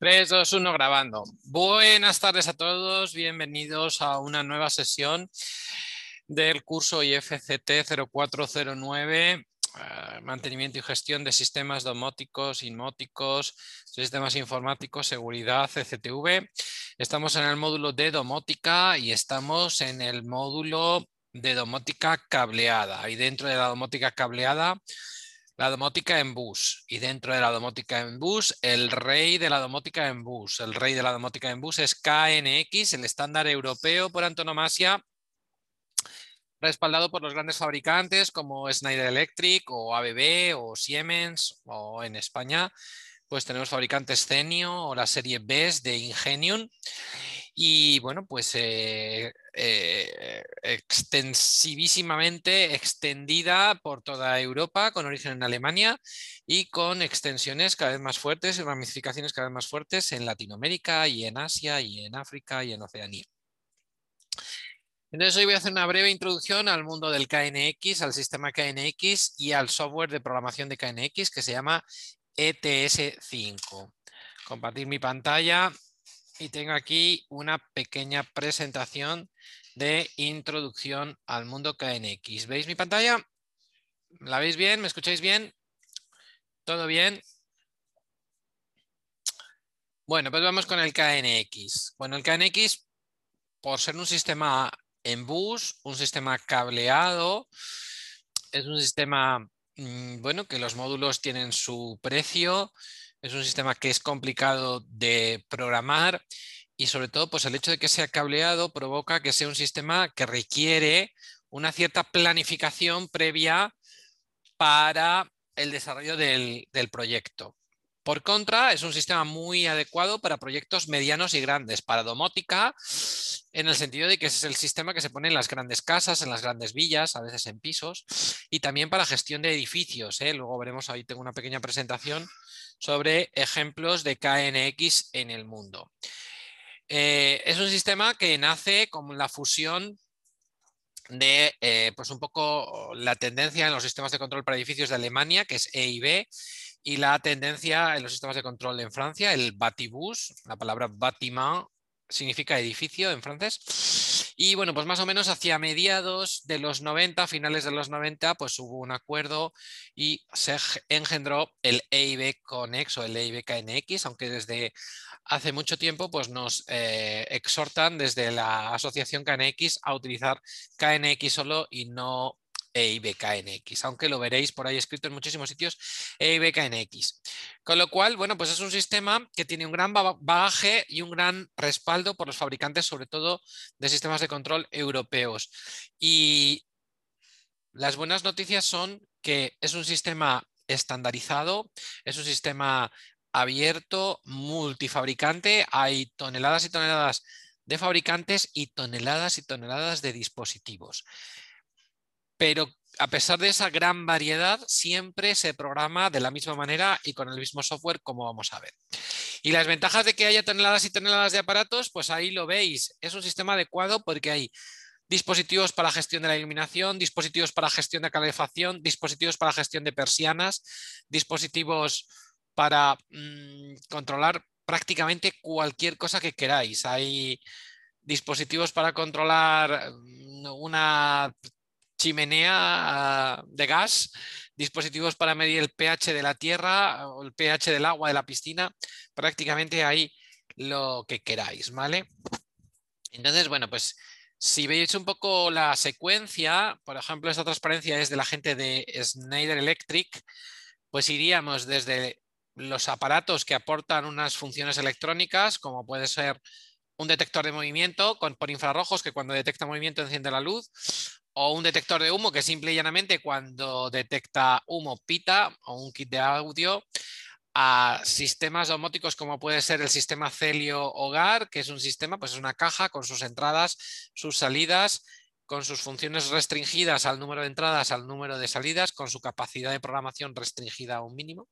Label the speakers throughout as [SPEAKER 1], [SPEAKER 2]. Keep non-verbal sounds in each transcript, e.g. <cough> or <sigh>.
[SPEAKER 1] 3, 2, 1, grabando. Buenas tardes a todos, bienvenidos a una nueva sesión del curso IFCT 0409, eh, mantenimiento y gestión de sistemas domóticos, inmóticos, sistemas informáticos, seguridad, CCTV. Estamos en el módulo de domótica y estamos en el módulo de domótica cableada. Y dentro de la domótica cableada la domótica en bus. Y dentro de la domótica en bus, el rey de la domótica en bus. El rey de la domótica en bus es KNX, el estándar europeo por antonomasia, respaldado por los grandes fabricantes como Schneider Electric o ABB o Siemens o en España pues tenemos fabricantes Cenio o la serie BES de Ingenium y bueno, pues eh, eh, extensivísimamente extendida por toda Europa, con origen en Alemania y con extensiones cada vez más fuertes y ramificaciones cada vez más fuertes en Latinoamérica y en Asia y en África y en Oceanía. Entonces hoy voy a hacer una breve introducción al mundo del KNX, al sistema KNX y al software de programación de KNX que se llama ETS5. Compartir mi pantalla y tengo aquí una pequeña presentación de introducción al mundo KNX. ¿Veis mi pantalla? ¿La veis bien? ¿Me escucháis bien? ¿Todo bien? Bueno, pues vamos con el KNX. Bueno, el KNX, por ser un sistema en bus, un sistema cableado, es un sistema, mm, bueno, que los módulos tienen su precio, es un sistema que es complicado de programar y sobre todo pues el hecho de que sea cableado provoca que sea un sistema que requiere una cierta planificación previa para el desarrollo del, proyecto. Por contra, es un sistema muy adecuado para proyectos medianos y grandes, para domótica, en el sentido de que es el sistema que se pone en las grandes casas, en las grandes villas, a veces en pisos, y también para gestión de edificios. ¿eh? Luego veremos, ahí tengo una pequeña presentación sobre ejemplos de KNX en el mundo. Eh, es un sistema que nace con la fusión de eh, pues un poco la tendencia en los sistemas de control para edificios de Alemania, que es EIB, y la tendencia en los sistemas de control en Francia, el Batibus, la palabra bâtiment significa edificio en francés. Y bueno, pues más o menos hacia mediados de los 90, finales de los 90, pues hubo un acuerdo y se engendró el EIB Conex o el EIB KNX, aunque desde hace mucho tiempo pues nos eh, exhortan desde la asociación KNX a utilizar KNX solo y no EIBKNX, aunque lo veréis por ahí escrito en muchísimos sitios, EIBKNX. Con lo cual, bueno, pues es un sistema que tiene un gran bagaje y un gran respaldo por los fabricantes, sobre todo de sistemas de control europeos. Y las buenas noticias son que es un sistema estandarizado, es un sistema abierto, multifabricante, hay toneladas y toneladas de fabricantes y toneladas y toneladas de dispositivos pero a pesar de esa gran variedad, siempre se programa de la misma manera y con el mismo software, como vamos a ver. Y las ventajas de que haya toneladas y toneladas de aparatos, pues ahí lo veis. Es un sistema adecuado porque hay dispositivos para gestión de la iluminación, dispositivos para gestión de calefacción, dispositivos para gestión de persianas, dispositivos para mm, controlar prácticamente cualquier cosa que queráis. Hay dispositivos para controlar mm, una chimenea de gas, dispositivos para medir el pH de la tierra o el pH del agua de la piscina, prácticamente hay lo que queráis, ¿vale? Entonces, bueno, pues si veis un poco la secuencia, por ejemplo, esta transparencia es de la gente de Schneider Electric, pues iríamos desde los aparatos que aportan unas funciones electrónicas, como puede ser un detector de movimiento con, por infrarrojos que cuando detecta movimiento enciende la luz, o un detector de humo que simple y llanamente cuando detecta humo pita o un kit de audio a sistemas domóticos como puede ser el sistema Celio Hogar, que es un sistema, pues es una caja con sus entradas, sus salidas, con sus funciones restringidas al número de entradas, al número de salidas, con su capacidad de programación restringida a un mínimo.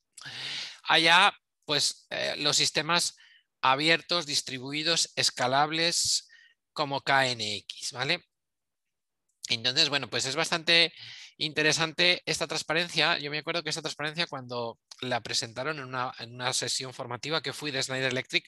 [SPEAKER 1] Allá, pues eh, los sistemas abiertos, distribuidos, escalables como KNX, ¿vale? Entonces, bueno, pues es bastante interesante esta transparencia. Yo me acuerdo que esta transparencia cuando la presentaron en una, sesión formativa que fui de Snyder Electric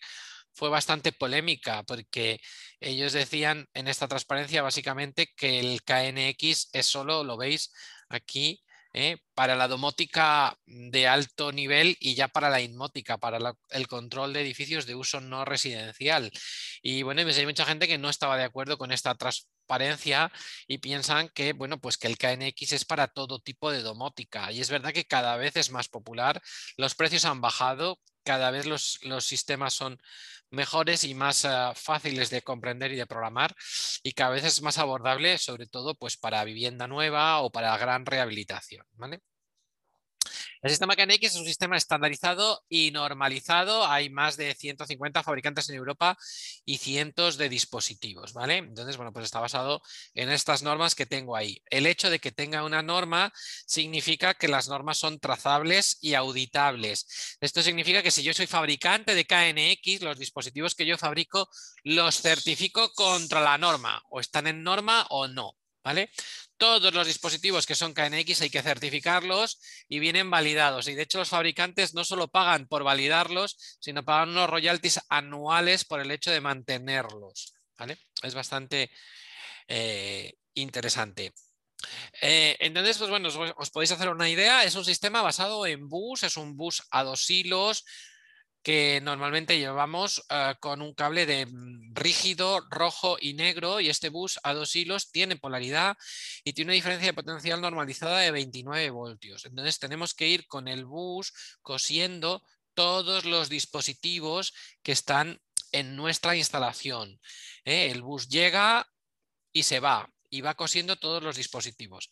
[SPEAKER 1] fue bastante polémica porque ellos decían en esta transparencia básicamente que el KNX es solo, lo veis aquí, ¿eh? para la domótica de alto nivel y ya para la inmótica, para el control de edificios de uso no residencial. Y bueno, hay mucha gente que no estaba de acuerdo con esta transparencia y piensan que, bueno, pues que el KNX es para todo tipo de domótica. Y es verdad que cada vez es más popular, los precios han bajado, cada vez los, los sistemas son mejores y más ah, fáciles de comprender y de programar y cada vez es más abordable, sobre todo pues, para vivienda nueva o para gran rehabilitación. ¿vale? El sistema KNX es un sistema estandarizado y normalizado. Hay más de 150 fabricantes en Europa y cientos de dispositivos, ¿vale? Entonces, bueno, pues está basado en estas normas que tengo ahí. El hecho de que tenga una norma significa que las normas son trazables y auditables. Esto significa que si yo soy fabricante de KNX, los dispositivos que yo fabrico los certifico contra la norma, o están en norma o no, ¿vale? Todos los dispositivos que son KNX hay que certificarlos y vienen validados. Y de hecho los fabricantes no solo pagan por validarlos, sino pagan unos royalties anuales por el hecho de mantenerlos. ¿vale? Es bastante eh, interesante. Eh, entonces, pues bueno, os, os, podéis hacer una idea. Es un sistema basado en bus, es un bus a dos hilos, que normalmente llevamos eh, con un cable de mm, rígido, rojo y negro y este bus a dos hilos tiene polaridad y tiene una diferencia de potencial normalizada de 29 voltios. Entonces tenemos que ir con el bus cosiendo todos los dispositivos que están en nuestra instalación. ¿eh? El bus llega y se va y va cosiendo todos los dispositivos.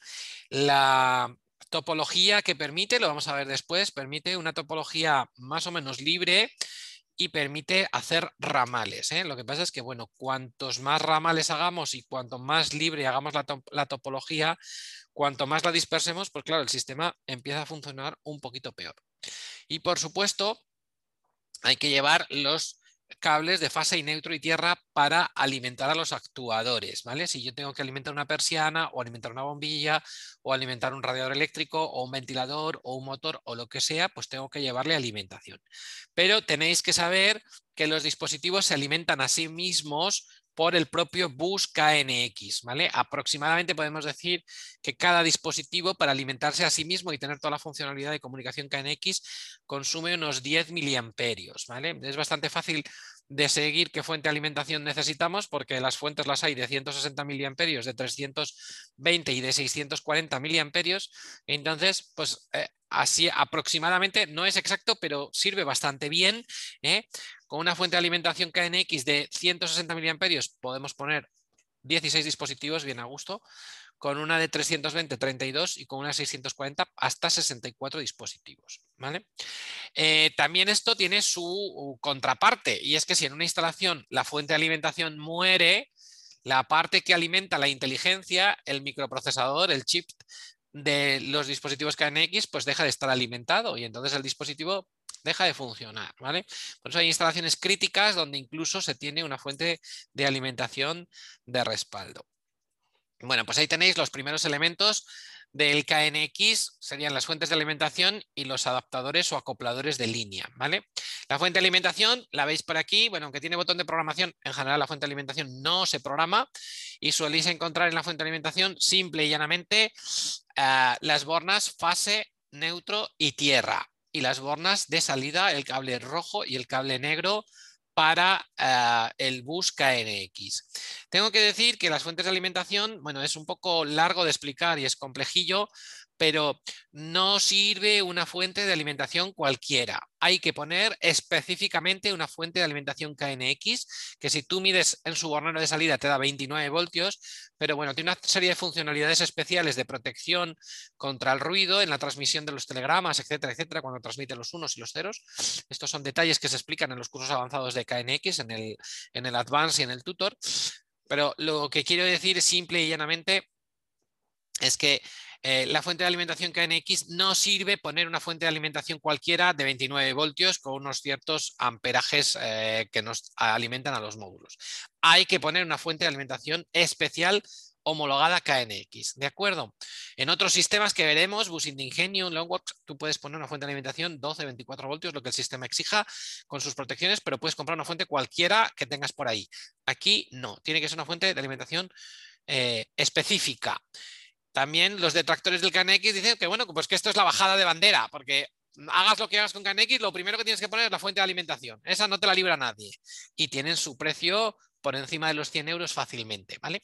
[SPEAKER 1] La topología que permite, lo vamos a ver después, permite una topología más o menos libre y permite hacer ramales. ¿eh? Lo que pasa es que, bueno, cuantos más ramales hagamos y cuanto más libre hagamos la, la, topología, cuanto más la dispersemos, pues claro, el sistema empieza a funcionar un poquito peor. Y por supuesto, hay que llevar los cables de fase y neutro y tierra para alimentar a los actuadores, ¿vale? Si yo tengo que alimentar una persiana o alimentar una bombilla o alimentar un radiador eléctrico o un ventilador o un motor o lo que sea, pues tengo que llevarle alimentación. Pero tenéis que saber que los dispositivos se alimentan a sí mismos por el propio bus KNX. ¿vale? Aproximadamente podemos decir que cada dispositivo para alimentarse a sí mismo y tener toda la funcionalidad de comunicación KNX consume unos 10 miliamperios. ¿vale? Es bastante fácil de seguir qué fuente de alimentación necesitamos porque las fuentes las hay de 160 miliamperios, de 320 y de 640 miliamperios. Entonces, pues eh, así aproximadamente, no es exacto, pero sirve bastante bien. ¿eh? Con una fuente de alimentación KNX de 160 miliamperios podemos poner 16 dispositivos bien a gusto, con una de 320, 32 y con una 640 hasta 64 dispositivos. ¿vale? Eh, también esto tiene su contraparte y es que si en una instalación la fuente de alimentación muere, la parte que alimenta la inteligencia, el microprocesador, el chip de los dispositivos KNX, pues deja de estar alimentado y entonces el dispositivo deja de funcionar. ¿vale? Por eso hay instalaciones críticas donde incluso se tiene una fuente de alimentación de respaldo. Bueno, pues ahí tenéis los primeros elementos del KNX, serían las fuentes de alimentación y los adaptadores o acopladores de línea. ¿vale? La fuente de alimentación la veis por aquí, bueno, aunque tiene botón de programación, en general la fuente de alimentación no se programa y soléis encontrar en la fuente de alimentación simple y llanamente eh, las bornas fase, neutro y tierra y las bornas de salida, el cable rojo y el cable negro para eh, el bus KNX. Tengo que decir que las fuentes de alimentación, bueno, es un poco largo de explicar y es complejillo, pero no sirve una fuente de alimentación cualquiera. Hay que poner específicamente una fuente de alimentación KNX, que si tú mides en su bornero de salida te da 29 voltios, pero bueno, tiene una serie de funcionalidades especiales de protección contra el ruido en la transmisión de los telegramas, etcétera, etcétera, cuando transmite los unos y los ceros. Estos son detalles que se explican en los cursos avanzados de KNX, en el, en el Advance y en el Tutor. Pero lo que quiero decir simple y llanamente es que eh, la fuente de alimentación KNX no sirve poner una fuente de alimentación cualquiera de 29 voltios con unos ciertos amperajes eh, que nos alimentan a los módulos. Hay que poner una fuente de alimentación especial homologada KNX, ¿de acuerdo? En otros sistemas que veremos, Bus Ingenio, Longworks, tú puedes poner una fuente de alimentación 12, 24 voltios, lo que el sistema exija con sus protecciones, pero puedes comprar una fuente cualquiera que tengas por ahí. Aquí no, tiene que ser una fuente de alimentación eh, específica. También los detractores del KNX dicen que bueno, pues que esto es la bajada de bandera, porque hagas lo que hagas con KNX, lo primero que tienes que poner es la fuente de alimentación. Esa no te la libra nadie. Y tienen su precio por encima de los 100 euros fácilmente, ¿vale?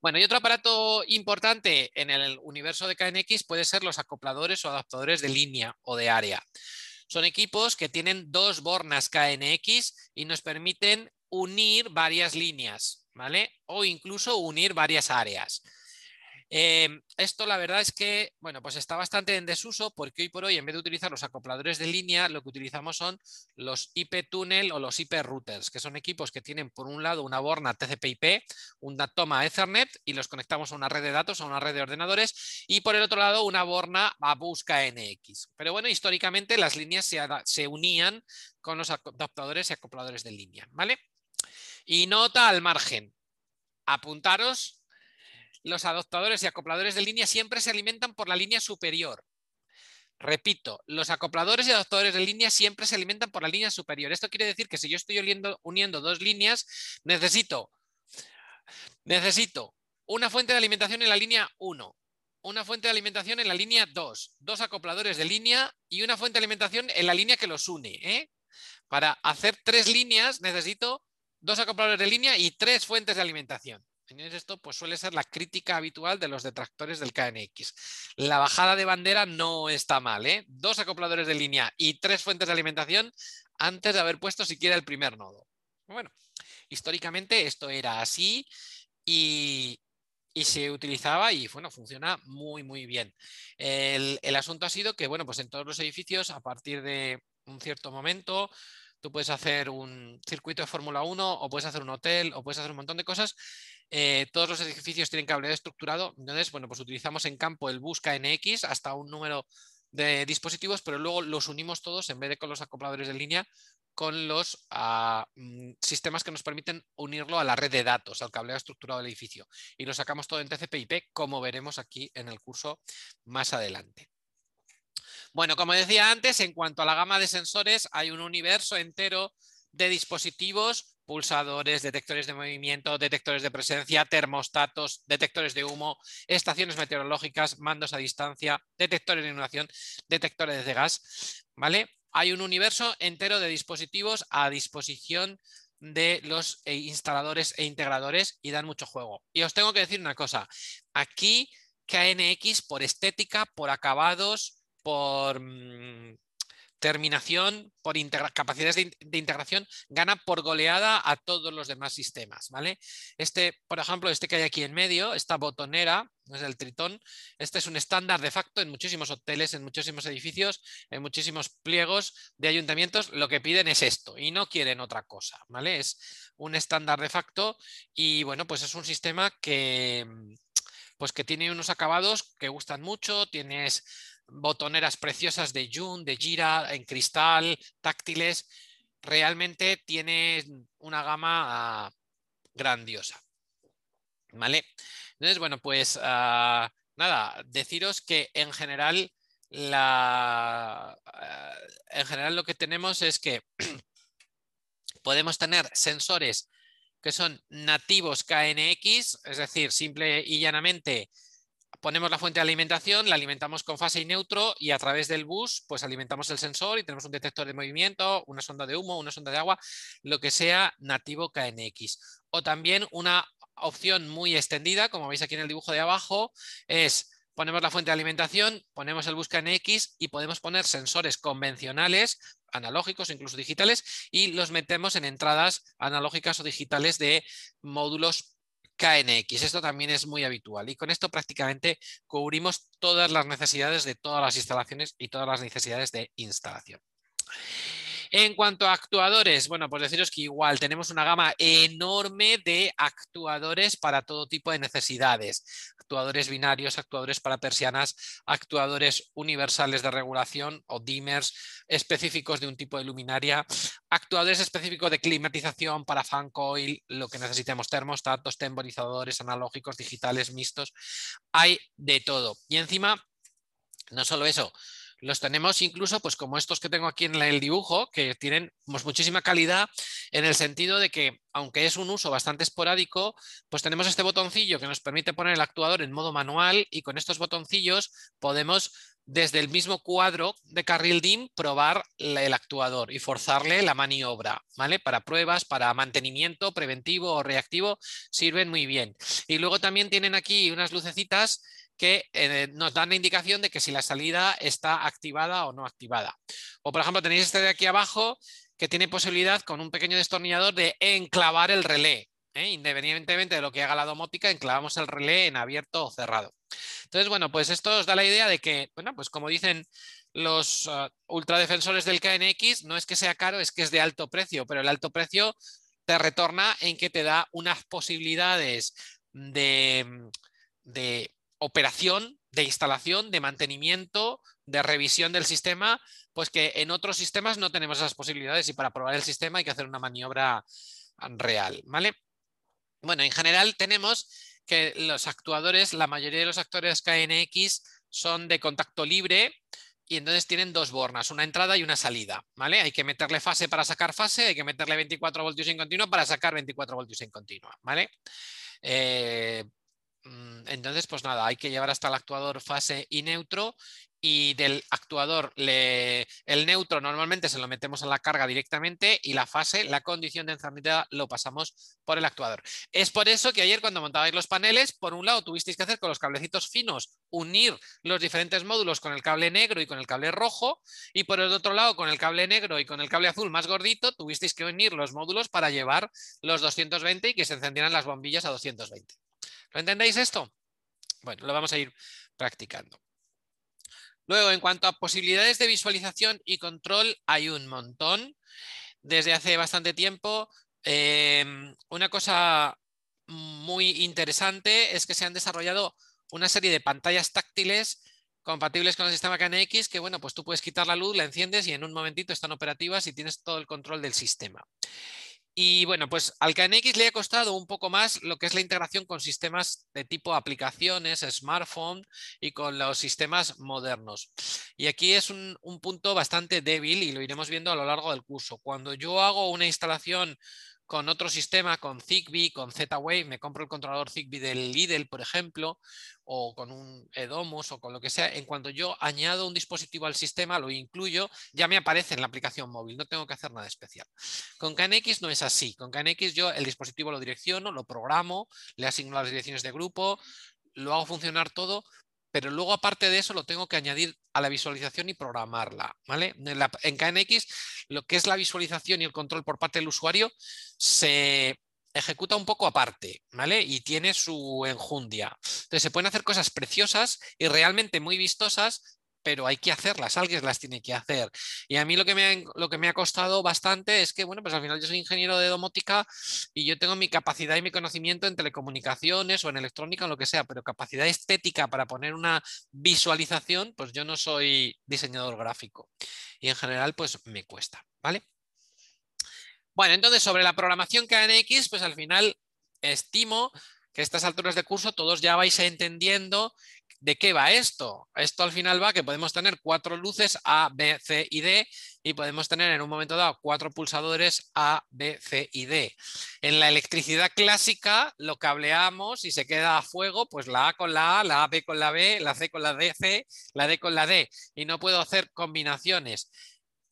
[SPEAKER 1] Bueno, y otro aparato importante en el universo de KNX puede ser los acopladores o adaptadores de línea o de área. Son equipos que tienen dos bornas KNX y nos permiten unir varias líneas, ¿vale? O incluso unir varias áreas. Em, esto la verdad es que, bueno, pues está bastante en desuso porque hoy por hoy en vez de utilizar los acopladores de línea, lo que utilizamos son los IP tunnel o los IP routers, que son equipos que tienen por un lado una borna TCP/IP, una toma Ethernet y los conectamos a una red de datos, a una red de ordenadores y por el otro lado una borna a busca NX. Pero bueno, históricamente las líneas se, se unían con los adaptadores y acopladores de línea, ¿vale? Y nota al margen, apuntaros los adaptadores y acopladores de línea siempre se alimentan por la línea superior. Repito, los acopladores y adaptadores de línea siempre se alimentan por la línea superior. Esto quiere decir que si yo estoy uniendo, dos líneas, necesito, necesito una fuente de alimentación en la línea 1, una fuente de alimentación en la línea 2, dos acopladores de línea y una fuente de alimentación en la línea que los une. ¿eh? Para hacer tres líneas necesito dos acopladores de línea y tres fuentes de alimentación esto pues suele ser la crítica habitual de los detractores del KNX. La bajada de bandera no está mal, ¿eh? Dos acopladores de línea y tres fuentes de alimentación antes de haber puesto siquiera el primer nodo. Bueno, históricamente esto era así y, se utilizaba y bueno, funciona muy muy bien. El, el, asunto ha sido que bueno, pues en todos los edificios a partir de un cierto momento tú puedes hacer un circuito de Fórmula 1 o puedes hacer un hotel o puedes hacer un montón de cosas eh, todos los edificios tienen cableado estructurado, entonces, bueno, pues utilizamos en campo el busca NX hasta un número de dispositivos, pero luego los unimos todos en vez de con los acopladores de línea con los ah, mm, sistemas que nos permiten unirlo a la red de datos, al cableado estructurado del edificio. Y lo sacamos todo en TCP/IP, como veremos aquí en el curso más adelante. Bueno, como decía antes, en cuanto a la gama de sensores, hay un universo entero de dispositivos pulsadores, detectores de movimiento, detectores de presencia, termostatos, detectores de humo, estaciones meteorológicas, mandos a distancia, detectores de inundación, detectores de gas. ¿vale? Hay un universo entero de dispositivos a disposición de los eh, instaladores e integradores y dan mucho juego. Y os tengo que decir una cosa, aquí KNX por estética, por acabados, por mm, terminación, por capacidades de, integración, gana por goleada a todos los demás sistemas. ¿vale? Este, por ejemplo, este que hay aquí en medio, esta botonera, es el Tritón, este es un estándar de facto en muchísimos hoteles, en muchísimos edificios, en muchísimos pliegos de ayuntamientos, lo que piden es esto y no quieren otra cosa. ¿vale? Es un estándar de facto y bueno, pues es un sistema que pues que tiene unos acabados que gustan mucho, tienes botoneras preciosas de Jun, de Gira, en cristal, táctiles. Realmente tiene una gama ah, grandiosa. ¿Vale? Entonces, bueno, pues ah, nada, deciros que en general la, ah, en general lo que tenemos es que <clears throat> podemos tener sensores que son nativos KNX, es decir, simple y llanamente ponemos la fuente de alimentación, la alimentamos con fase y neutro y a través del bus pues alimentamos el sensor y tenemos un detector de movimiento, una sonda de humo, una sonda de agua, lo que sea nativo KNX. O también una opción muy extendida, como veis aquí en el dibujo de abajo, es ponemos la fuente de alimentación, ponemos el bus KNX y podemos poner sensores convencionales analógicos incluso digitales y los metemos en entradas analógicas o digitales de módulos KNX. Esto también es muy habitual y con esto prácticamente cubrimos todas las necesidades de todas las instalaciones y todas las necesidades de instalación. En cuanto a actuadores, bueno, pues deciros que igual tenemos una gama enorme de actuadores para todo tipo de necesidades. Actuadores binarios, actuadores para persianas, actuadores universales de regulación o dimmers específicos de un tipo de luminaria, actuadores específicos de climatización para fan coil, lo que necesitemos, termostatos, temporizadores analógicos, digitales, mixtos. Hay de todo. Y encima, no solo eso, los tenemos incluso, pues como estos que tengo aquí en el dibujo, que tienen pues, muchísima calidad en el sentido de que, aunque es un uso bastante esporádico, pues tenemos este botoncillo que nos permite poner el actuador en modo manual y con estos botoncillos podemos desde el mismo cuadro de carril DIM probar el actuador y forzarle la maniobra, ¿vale? Para pruebas, para mantenimiento preventivo o reactivo, sirven muy bien. Y luego también tienen aquí unas lucecitas que eh, nos dan la indicación de que si la salida está activada o no activada. O por ejemplo tenéis este de aquí abajo que tiene posibilidad con un pequeño destornillador de enclavar el relé. ¿eh? Independientemente de lo que haga la domótica, enclavamos el relé en abierto o cerrado. Entonces, bueno, pues esto os da la idea de que, bueno, pues como dicen los uh, ultradefensores del KNX, no es que sea caro, es que es de alto precio, pero el alto precio te retorna en que te da unas posibilidades de, de operación, de instalación, de mantenimiento, de revisión del sistema, pues que en otros sistemas no tenemos esas posibilidades y para probar el sistema hay que hacer una maniobra real, ¿vale? Bueno, en general tenemos que los actuadores, la mayoría de los actores KNX son de contacto libre y entonces tienen dos bornas, una entrada y una salida, ¿vale? Hay que meterle fase para sacar fase, hay que meterle 24 voltios en continuo para sacar 24 voltios en continuo, ¿vale? Eh, entonces, pues nada, hay que llevar hasta el actuador fase y neutro y del actuador el neutro normalmente se lo metemos en la carga directamente y la fase, la condición de encendida lo pasamos por el actuador. Es por eso que ayer cuando montabais los paneles, por un lado tuvisteis que hacer con los cablecitos finos, unir los diferentes módulos con el cable negro y con el cable rojo y por el otro lado con el cable negro y con el cable azul más gordito tuvisteis que unir los módulos para llevar los 220 y que se encendieran las bombillas a 220. ¿Lo entendéis esto? Bueno, lo vamos a ir practicando. Luego, en cuanto a posibilidades de visualización y control, hay un montón. Desde hace bastante tiempo, em, una cosa muy interesante es que se han desarrollado una serie de pantallas táctiles compatibles con el sistema KNX que, bueno, pues tú puedes quitar la luz, la enciendes y en un momentito están operativas y tienes todo el control del sistema. Y bueno, pues al KNX le ha costado un poco más lo que es la integración con sistemas de tipo aplicaciones, smartphone y con los sistemas modernos. Y aquí es un, un punto bastante débil y lo iremos viendo a lo largo del curso. Cuando yo hago una instalación con otro sistema, con Zigbee, con Z-Wave, me compro el controlador Zigbee del Lidl, por ejemplo, o con un Edomus o con lo que sea, en cuanto yo añado un dispositivo al sistema, lo incluyo, ya me aparece en la aplicación móvil, no tengo que hacer nada especial. Con KNX no es así, con KNX yo el dispositivo lo direcciono, lo programo, le asigno las direcciones de grupo, lo hago funcionar todo, pero luego aparte de eso lo tengo que añadir a la visualización y programarla. ¿vale? En, KNX lo que es la visualización y el control por parte del usuario se ejecuta un poco aparte, ¿vale? Y tiene su enjundia. Entonces se pueden hacer cosas preciosas y realmente muy vistosas pero hay que hacerlas, alguien las tiene que hacer. Y a mí lo que me ha, costado bastante es que, bueno, pues al final yo soy ingeniero de domótica y yo tengo mi capacidad y mi conocimiento en telecomunicaciones o en electrónica o lo que sea, pero capacidad estética para poner una visualización, pues yo no soy diseñador gráfico. Y en general, pues me cuesta, ¿vale? Bueno, entonces sobre la programación KNX, pues al final estimo que a estas alturas de curso todos ya vais entendiendo ¿De qué va esto? Esto al final va que podemos tener cuatro luces A, B, C y D y podemos tener en un momento dado cuatro pulsadores A, B, C y D. En la electricidad clásica lo cableamos y se queda a fuego pues la A con la A, la B con la B, la C con la D, C, la D con la D y no puedo hacer combinaciones.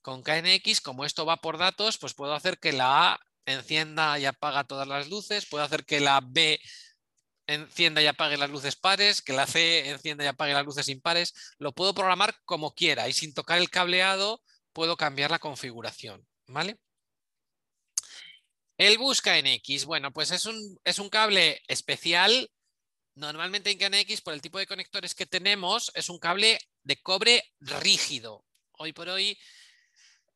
[SPEAKER 1] Con KNX, como esto va por datos, pues puedo hacer que la A encienda y apaga todas las luces, puedo hacer que la B encienda y apague las luces pares, que la C encienda y apague las luces impares. Lo puedo programar como quiera y sin tocar el cableado puedo cambiar la configuración. ¿vale? El bus KNX, bueno, pues es un, es un cable especial. Normalmente en KNX, por el tipo de conectores que tenemos, es un cable de cobre rígido. Hoy por hoy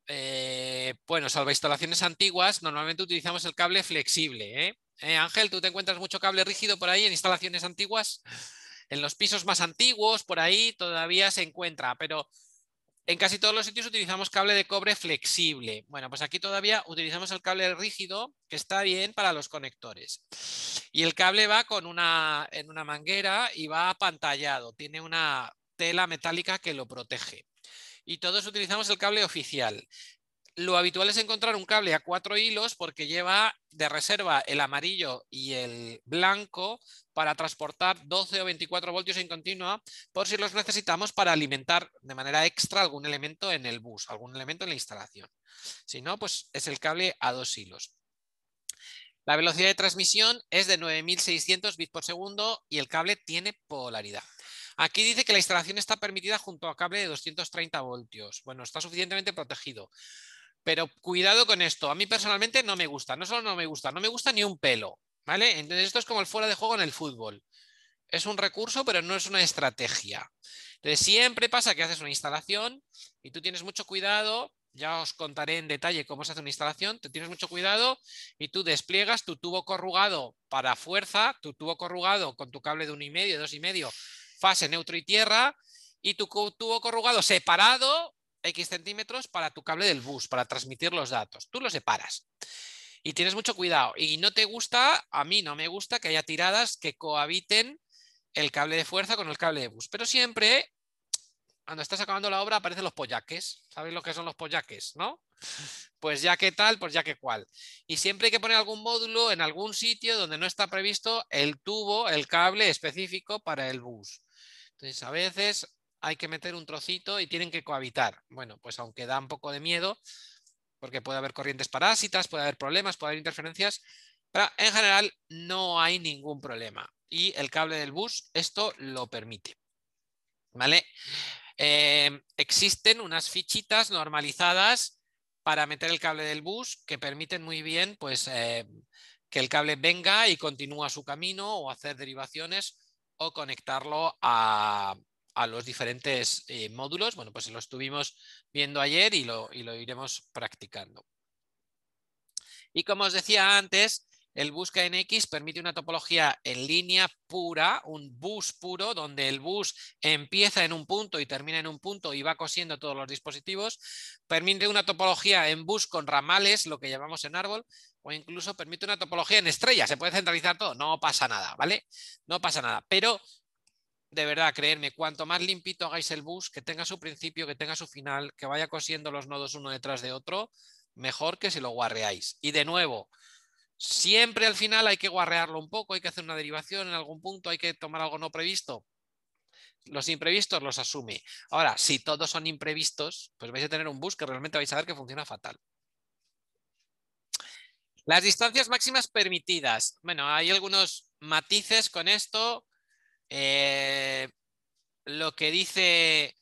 [SPEAKER 1] eh, bueno, salvo instalaciones antiguas, normalmente utilizamos el cable flexible. ¿eh? ¿eh? Ángel, ¿tú te encuentras mucho cable rígido por ahí en instalaciones antiguas? En los pisos más antiguos, por ahí todavía se encuentra, pero en casi todos los sitios utilizamos cable de cobre flexible. Bueno, pues aquí todavía utilizamos el cable rígido, que está bien para los conectores. Y el cable va con una, en una manguera y va apantallado. Tiene una tela metálica que lo protege. Y todos utilizamos el cable oficial. Lo habitual es encontrar un cable a cuatro hilos porque lleva de reserva el amarillo y el blanco para transportar 12 o 24 voltios en continua por si los necesitamos para alimentar de manera extra algún elemento en el bus, algún elemento en la instalación. Si no, pues es el cable a dos hilos. La velocidad de transmisión es de 9600 bits por segundo y el cable tiene polaridad. Aquí dice que la instalación está permitida junto a cable de 230 voltios. Bueno, está suficientemente protegido. Pero cuidado con esto. A mí personalmente no me gusta. No solo no me gusta, no me gusta ni un pelo. ¿Vale? Entonces esto es como el fuera de juego en el fútbol. Es un recurso, pero no es una estrategia. Entonces siempre pasa que haces una instalación y tú tienes mucho cuidado. Ya os contaré en detalle cómo se hace una instalación. Tú tienes mucho cuidado y tú despliegas tu tubo corrugado para fuerza, tu tubo corrugado con tu cable de 1,5, 2,5 fase neutro y tierra, y tu tubo corrugado separado X centímetros para tu cable del bus, para transmitir los datos. Tú lo separas. Y tienes mucho cuidado. Y no te gusta, a mí no me gusta que haya tiradas que cohabiten el cable de fuerza con el cable de bus. Pero siempre, cuando estás acabando la obra, aparecen los pollaques. ¿Sabéis lo que son los pollaques, no? Pues ya que tal, pues ya que cual. Y siempre hay que poner algún módulo en algún sitio donde no está previsto el tubo, el cable específico para el bus. Entonces, a veces hay que meter un trocito y tienen que cohabitar. Bueno, pues aunque da un poco de miedo, porque puede haber corrientes parásitas, puede haber problemas, puede haber interferencias, pero en general no hay ningún problema. Y el cable del bus esto lo permite. ¿Vale? Eh, existen unas fichitas normalizadas para meter el cable del bus que permiten muy bien pues, eh, que el cable venga y continúa su camino o hacer derivaciones o conectarlo a, a los diferentes eh, módulos. Bueno, pues lo estuvimos viendo ayer y lo, y lo iremos practicando. Y como os decía antes, el bus KNX permite una topología en línea pura, un bus puro, donde el bus empieza en un punto y termina en un punto y va cosiendo todos los dispositivos. Permite una topología en bus con ramales, lo que llamamos en árbol, o incluso permite una topología en estrella. Se puede centralizar todo, no pasa nada, ¿vale? No pasa nada. Pero de verdad, creerme, cuanto más limpito hagáis el bus, que tenga su principio, que tenga su final, que vaya cosiendo los nodos uno detrás de otro, mejor que si lo guarreáis. Y de nuevo, siempre al final hay que guarrearlo un poco, hay que hacer una derivación en algún punto, hay que tomar algo no previsto. Los imprevistos los asume. Ahora, si todos son imprevistos, pues vais a tener un bus que realmente vais a ver que funciona fatal. Las distancias máximas permitidas. Bueno, hay algunos matices con esto. Eh, lo que dice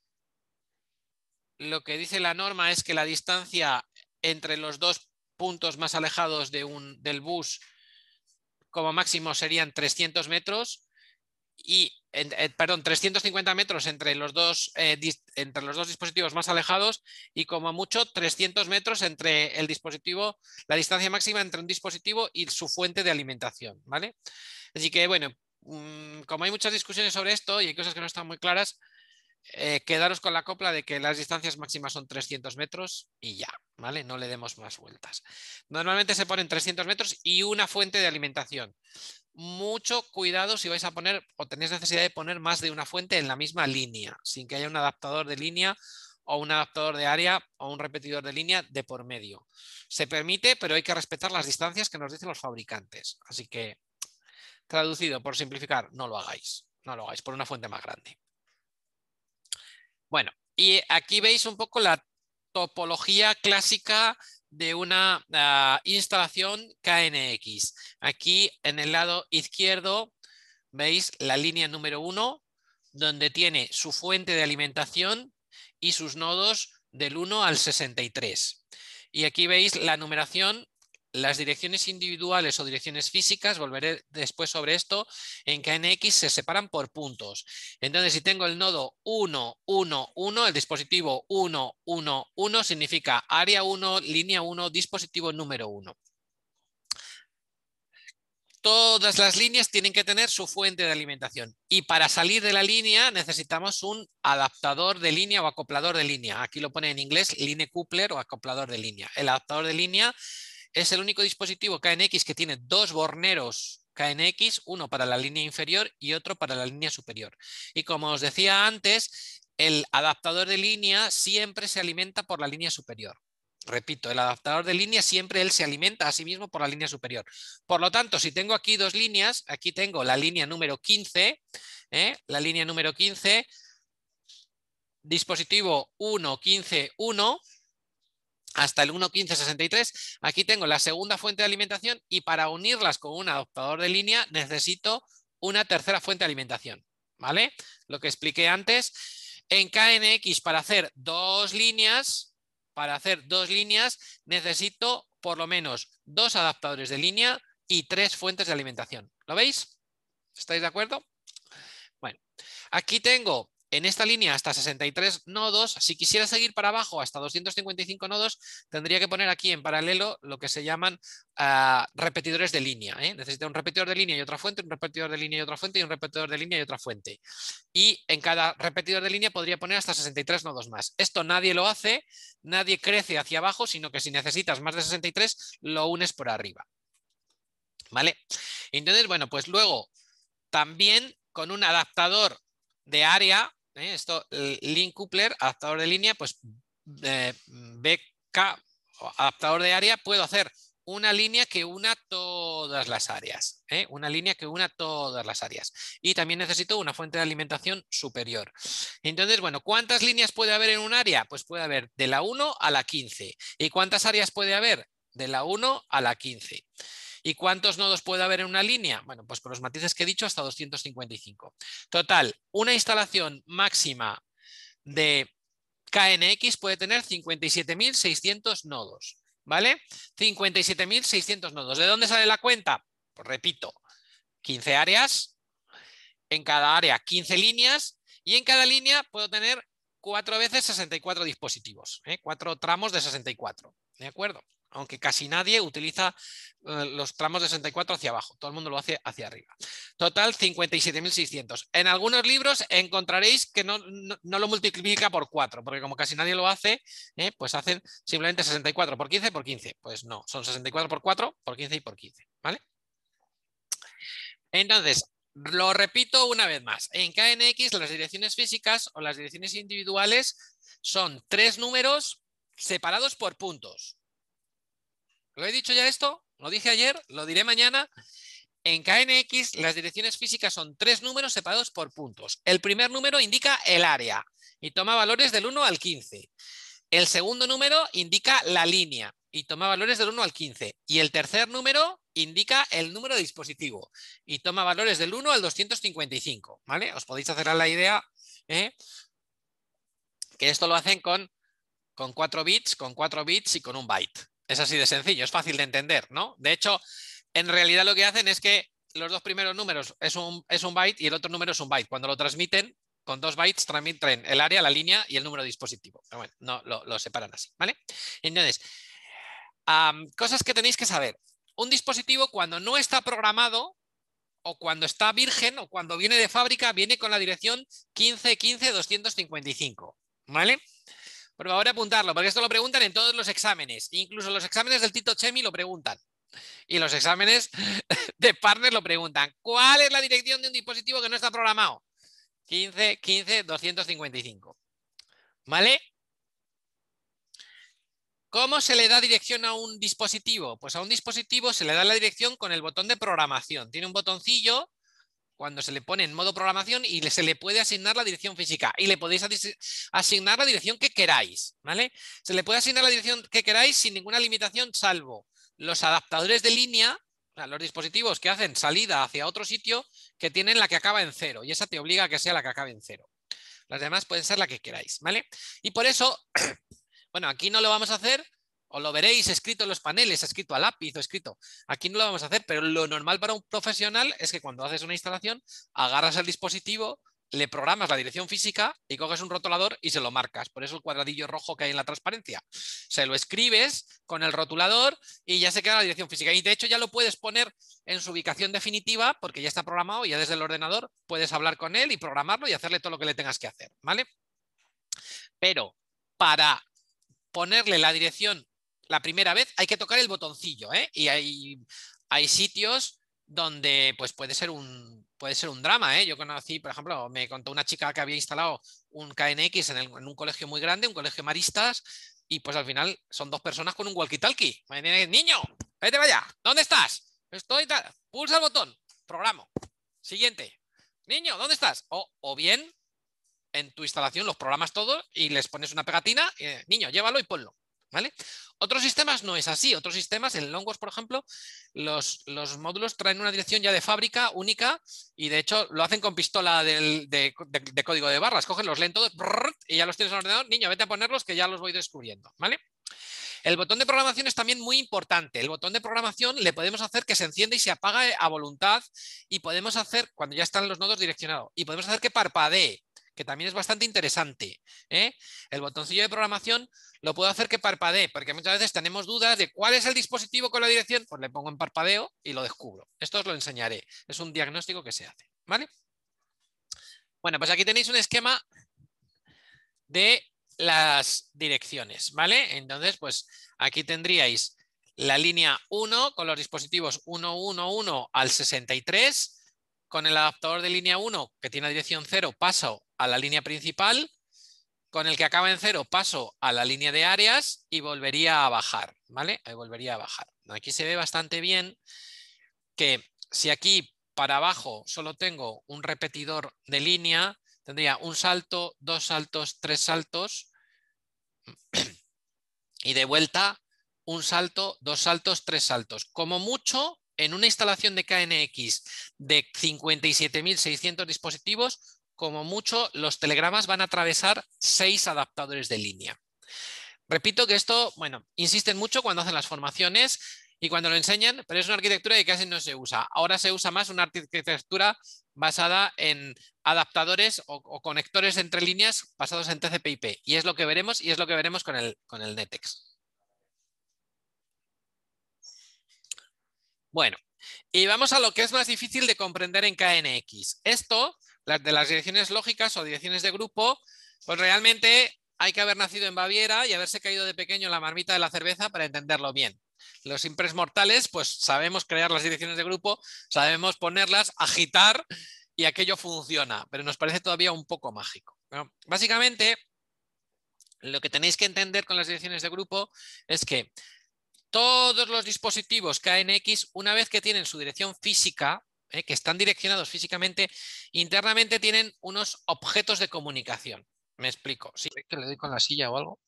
[SPEAKER 1] lo que dice la norma es que la distancia entre los dos puntos más alejados de un, del bus como máximo serían 300 metros y eh, perdón, 350 metros entre los, dos, eh, entre los dos dispositivos más alejados y como mucho 300 metros entre el dispositivo, la distancia máxima entre un dispositivo y su fuente de alimentación, ¿vale? Así que, bueno, Mm, como hay muchas discusiones sobre esto y hay cosas que no están muy claras, eh, quedaros con la copla de que las distancias máximas son 300 metros y ya, ¿vale? No le demos más vueltas. Normalmente se ponen 300 metros y una fuente de alimentación. Mucho cuidado si vais a poner o tenéis necesidad de poner más de una fuente en la misma línea, sin que haya un adaptador de línea o un adaptador de área o un repetidor de línea de por medio. Se permite, pero hay que respetar las distancias que nos dicen los fabricantes. Así que Traducido, por simplificar, no lo hagáis. No lo hagáis por una fuente más grande. Bueno, y aquí veis un poco la topología clásica de una ah, instalación KNX. Aquí en el lado izquierdo veis la línea número uno, donde tiene su fuente de alimentación y sus nodos del 1 al 63. Y aquí veis la numeración las direcciones individuales o direcciones físicas, volveré después sobre esto, en KNX se separan por puntos. Entonces, si tengo el nodo 1, 1, 1, el dispositivo 1, 1, 1 significa área 1, línea 1, dispositivo número 1. Todas las líneas tienen que tener su fuente de alimentación y para salir de la línea necesitamos un adaptador de línea o acoplador de línea. Aquí lo pone en inglés line coupler o acoplador de línea. El adaptador de línea es el único dispositivo KNX que tiene dos borneros KNX, uno para la línea inferior y otro para la línea superior. Y como os decía antes, el adaptador de línea siempre se alimenta por la línea superior. Repito, el adaptador de línea siempre él se alimenta a sí mismo por la línea superior. Por lo tanto, si tengo aquí dos líneas, aquí tengo la línea número 15, ¿eh? la línea número 15, dispositivo 1.15.1, hasta el 1.1563. Aquí tengo la segunda fuente de alimentación y para unirlas con un adaptador de línea necesito una tercera fuente de alimentación. ¿Vale? Lo que expliqué antes. En KNX para hacer dos líneas, para hacer dos líneas necesito por lo menos dos adaptadores de línea y tres fuentes de alimentación. ¿Lo veis? ¿Estáis de acuerdo? Bueno, aquí tengo en esta línea hasta 63 nodos, si quisiera seguir para abajo hasta 255 nodos, tendría que poner aquí en paralelo lo que se llaman ah, repetidores de línea. ¿eh? Necesita un repetidor de línea y otra fuente, un repetidor de línea y otra fuente y un repetidor de línea y otra fuente. Y en cada repetidor de línea podría poner hasta 63 nodos más. Esto nadie lo hace, nadie crece hacia abajo, sino que si necesitas más de 63, lo unes por arriba. ¿Vale? Entonces, bueno, pues luego también con un adaptador de área ¿eh? Esto, link coupler, adaptador de línea, pues eh, BK, adaptador de área, puedo hacer una línea que una todas las áreas. ¿eh? Una línea que una todas las áreas. Y también necesito una fuente de alimentación superior. Entonces, bueno, ¿cuántas líneas puede haber en un área? Pues puede haber de la 1 a la 15. ¿Y cuántas áreas puede haber? De la 1 a la 15. ¿Y cuántos nodos puede haber en una línea? Bueno, pues con los matices que he dicho, hasta 255. Total, una instalación máxima de KNX puede tener 57.600 nodos. ¿Vale? 57.600 nodos. ¿De dónde sale la cuenta? Pues repito, 15 áreas, en cada área 15 líneas y en cada línea puedo tener cuatro veces 64 dispositivos, ¿eh? cuatro tramos de 64. ¿De acuerdo? Aunque casi nadie utiliza eh, los tramos de 64 hacia abajo, todo el mundo lo hace hacia arriba. Total 57.600. En algunos libros encontraréis que no, lo multiplica por 4, porque como casi nadie lo hace, eh, pues hacen simplemente 64 por 15 por 15. Pues no, son 64 por 4 por 15 y por 15. ¿vale? Entonces, lo repito una vez más. En KNX las direcciones físicas o las direcciones individuales son tres números separados por puntos. ¿Lo he dicho ya esto? Lo dije ayer, lo diré mañana. En KNX las direcciones físicas son tres números separados por puntos. El primer número indica el área y toma valores del 1 al 15. El segundo número indica la línea y toma valores del 1 al 15. Y el tercer número indica el número de dispositivo y toma valores del 1 al 255. ¿vale? Os podéis hacer la idea ¿eh? que esto lo hacen con, con 4 bits, con 4 bits y con un byte. Es así de sencillo, es fácil de entender, ¿no? De hecho, en realidad lo que hacen es que los dos primeros números es un, es un byte y el otro número es un byte. Cuando lo transmiten, con dos bytes transmiten el área, la línea y el número de dispositivo. Pero bueno, no lo, separan así, ¿vale? Entonces, cosas que tenéis que saber. Un dispositivo cuando no está programado o cuando está virgen o cuando viene de fábrica, viene con la dirección 15.15.255, ¿vale? Por favor, apuntarlo, porque esto lo preguntan en todos los exámenes. Incluso los exámenes del Tito Chemi lo preguntan. Y los exámenes <laughs> de partner lo preguntan. ¿Cuál es la dirección de un dispositivo que no está programado? 15, 15, 255. ¿Vale? ¿Cómo se le da dirección a un dispositivo? Pues a un dispositivo se le da la dirección con el botón de programación. Tiene un botoncillo cuando se le pone en modo programación y se le puede asignar la dirección física y le podéis asignar la dirección que queráis, ¿vale? Se le puede asignar la dirección que queráis sin ninguna limitación salvo los adaptadores de línea, los dispositivos que hacen salida hacia otro sitio que tienen la que acaba en cero y esa te obliga a que sea la que acabe en cero. Las demás pueden ser la que queráis, ¿vale? Y por eso, <clears throat> bueno, aquí no lo vamos a hacer o lo veréis escrito en los paneles, escrito a lápiz o escrito. Aquí no lo vamos a hacer, pero lo normal para un profesional es que cuando haces una instalación, agarras el dispositivo, le programas la dirección física y coges un rotulador y se lo marcas. Por eso el cuadradillo rojo que hay en la transparencia. Se lo escribes con el rotulador y ya se queda la dirección física. Y de hecho ya lo puedes poner en su ubicación definitiva porque ya está programado y ya desde el ordenador puedes hablar con él y programarlo y hacerle todo lo que le tengas que hacer. ¿Vale? Pero para ponerle la dirección la primera vez hay que tocar el botoncillo. ¿eh? Y hay, hay sitios donde pues puede ser un, puede ser un drama. ¿eh? Yo conocí, por ejemplo, me contó una chica que había instalado un KNX en, un colegio muy grande, un colegio maristas, y pues al final son dos personas con un walkie-talkie. Niño, vete vaya, ¿dónde estás? Estoy tal. Pulsa el botón, programo. Siguiente. Niño, ¿dónde estás? O, o bien en tu instalación los programas todos y les pones una pegatina, niño, llévalo y ponlo. ¿Vale? Otros sistemas no es así. Otros sistemas, en Longos, por ejemplo, los, los, módulos traen una dirección ya de fábrica única y de hecho lo hacen con pistola de, código de barras. Cogen los leen todos y ya los tienes en ordenador. Niño, vete a ponerlos que ya los voy descubriendo. ¿Vale? El botón de programación es también muy importante. El botón de programación le podemos hacer que se encienda y se apague a voluntad y podemos hacer, cuando ya están los nodos direccionados, y podemos hacer que parpadee que también es bastante interesante. ¿eh? El botoncillo de programación lo puedo hacer que parpadee, porque muchas veces tenemos dudas de cuál es el dispositivo con la dirección, pues le pongo en parpadeo y lo descubro. Esto os lo enseñaré. Es un diagnóstico que se hace. ¿vale? Bueno, pues aquí tenéis un esquema de las direcciones, ¿vale? Entonces, pues aquí tendríais la línea 1 con los dispositivos 111 al 63, con el adaptador de línea 1 que tiene dirección 0 paso a la línea principal, con el que acaba en 0 paso a la línea de áreas y volvería a bajar, ¿vale? Ahí volvería a bajar. Aquí se ve bastante bien que si aquí para abajo solo tengo un repetidor de línea, tendría un salto, dos saltos, tres saltos <clears throat> y de vuelta un salto, dos saltos, tres saltos. Como mucho, en una instalación de KNX de 57.600 dispositivos, como mucho, los telegramas van a atravesar seis adaptadores de línea. Repito que esto, bueno, insisten mucho cuando hacen las formaciones y cuando lo enseñan, pero es una arquitectura que casi no se usa. Ahora se usa más una arquitectura basada en adaptadores o, conectores entre líneas basados en TCP/IP. Y es lo que veremos y es lo que veremos con el, con el NETEX. Bueno, y vamos a lo que es más difícil de comprender en KNX. Esto, de las direcciones lógicas o direcciones de grupo, pues realmente hay que haber nacido en Baviera y haberse caído de pequeño en la marmita de la cerveza para entenderlo bien. Los simples mortales, pues sabemos crear las direcciones de grupo, sabemos ponerlas, agitar y aquello funciona, pero nos parece todavía un poco mágico. básicamente, lo que tenéis que entender con las direcciones de grupo es que todos los dispositivos KNX, una vez que tienen su dirección física, eh, que están direccionados físicamente, internamente tienen unos objetos de comunicación. Me explico. ¿Sí? que le doy con la silla o algo?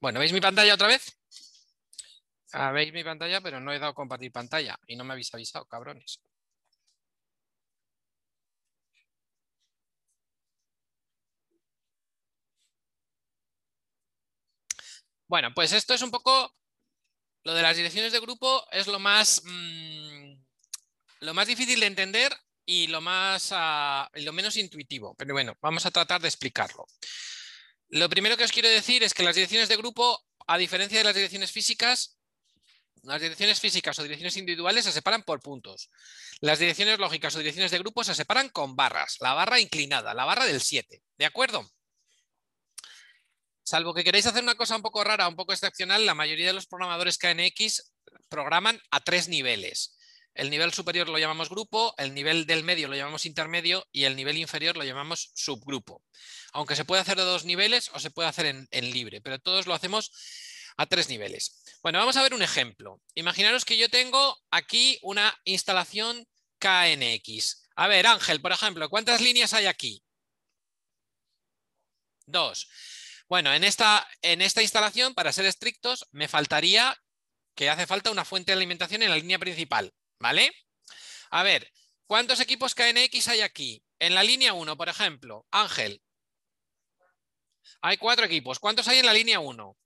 [SPEAKER 1] Bueno, ¿veis mi pantalla otra vez? Ah, veis mi pantalla, pero no he dado compartir pantalla y no me habéis avisado, cabrones. Bueno, pues esto es un poco, lo de las direcciones de grupo es lo más, mm, lo más difícil de entender y lo, más, ah, lo menos intuitivo. Pero bueno, vamos a tratar de explicarlo. Lo primero que os quiero decir es que las direcciones de grupo, a diferencia de las direcciones físicas, las direcciones físicas o direcciones individuales se separan por puntos. Las direcciones lógicas o direcciones de grupo se separan con barras. La barra inclinada, la barra del 7. ¿De acuerdo? Salvo que queréis hacer una cosa un poco rara, un poco excepcional, la mayoría de los programadores KNX programan a tres niveles. El nivel superior lo llamamos grupo, el nivel del medio lo llamamos intermedio y el nivel inferior lo llamamos subgrupo. Aunque se puede hacer de dos niveles o se puede hacer en, en libre, pero todos lo hacemos a tres niveles. Bueno, vamos a ver un ejemplo. Imaginaros que yo tengo aquí una instalación KNX. A ver, Ángel, por ejemplo, ¿cuántas líneas hay aquí? Dos. Bueno, en esta, en esta instalación, para ser estrictos, me faltaría que hace falta una fuente de alimentación en la línea principal, ¿vale? A ver, ¿Cuántos equipos KNX hay aquí? En la línea 1, por ejemplo, Ángel. Hay cuatro equipos. ¿Cuántos hay en la línea 1?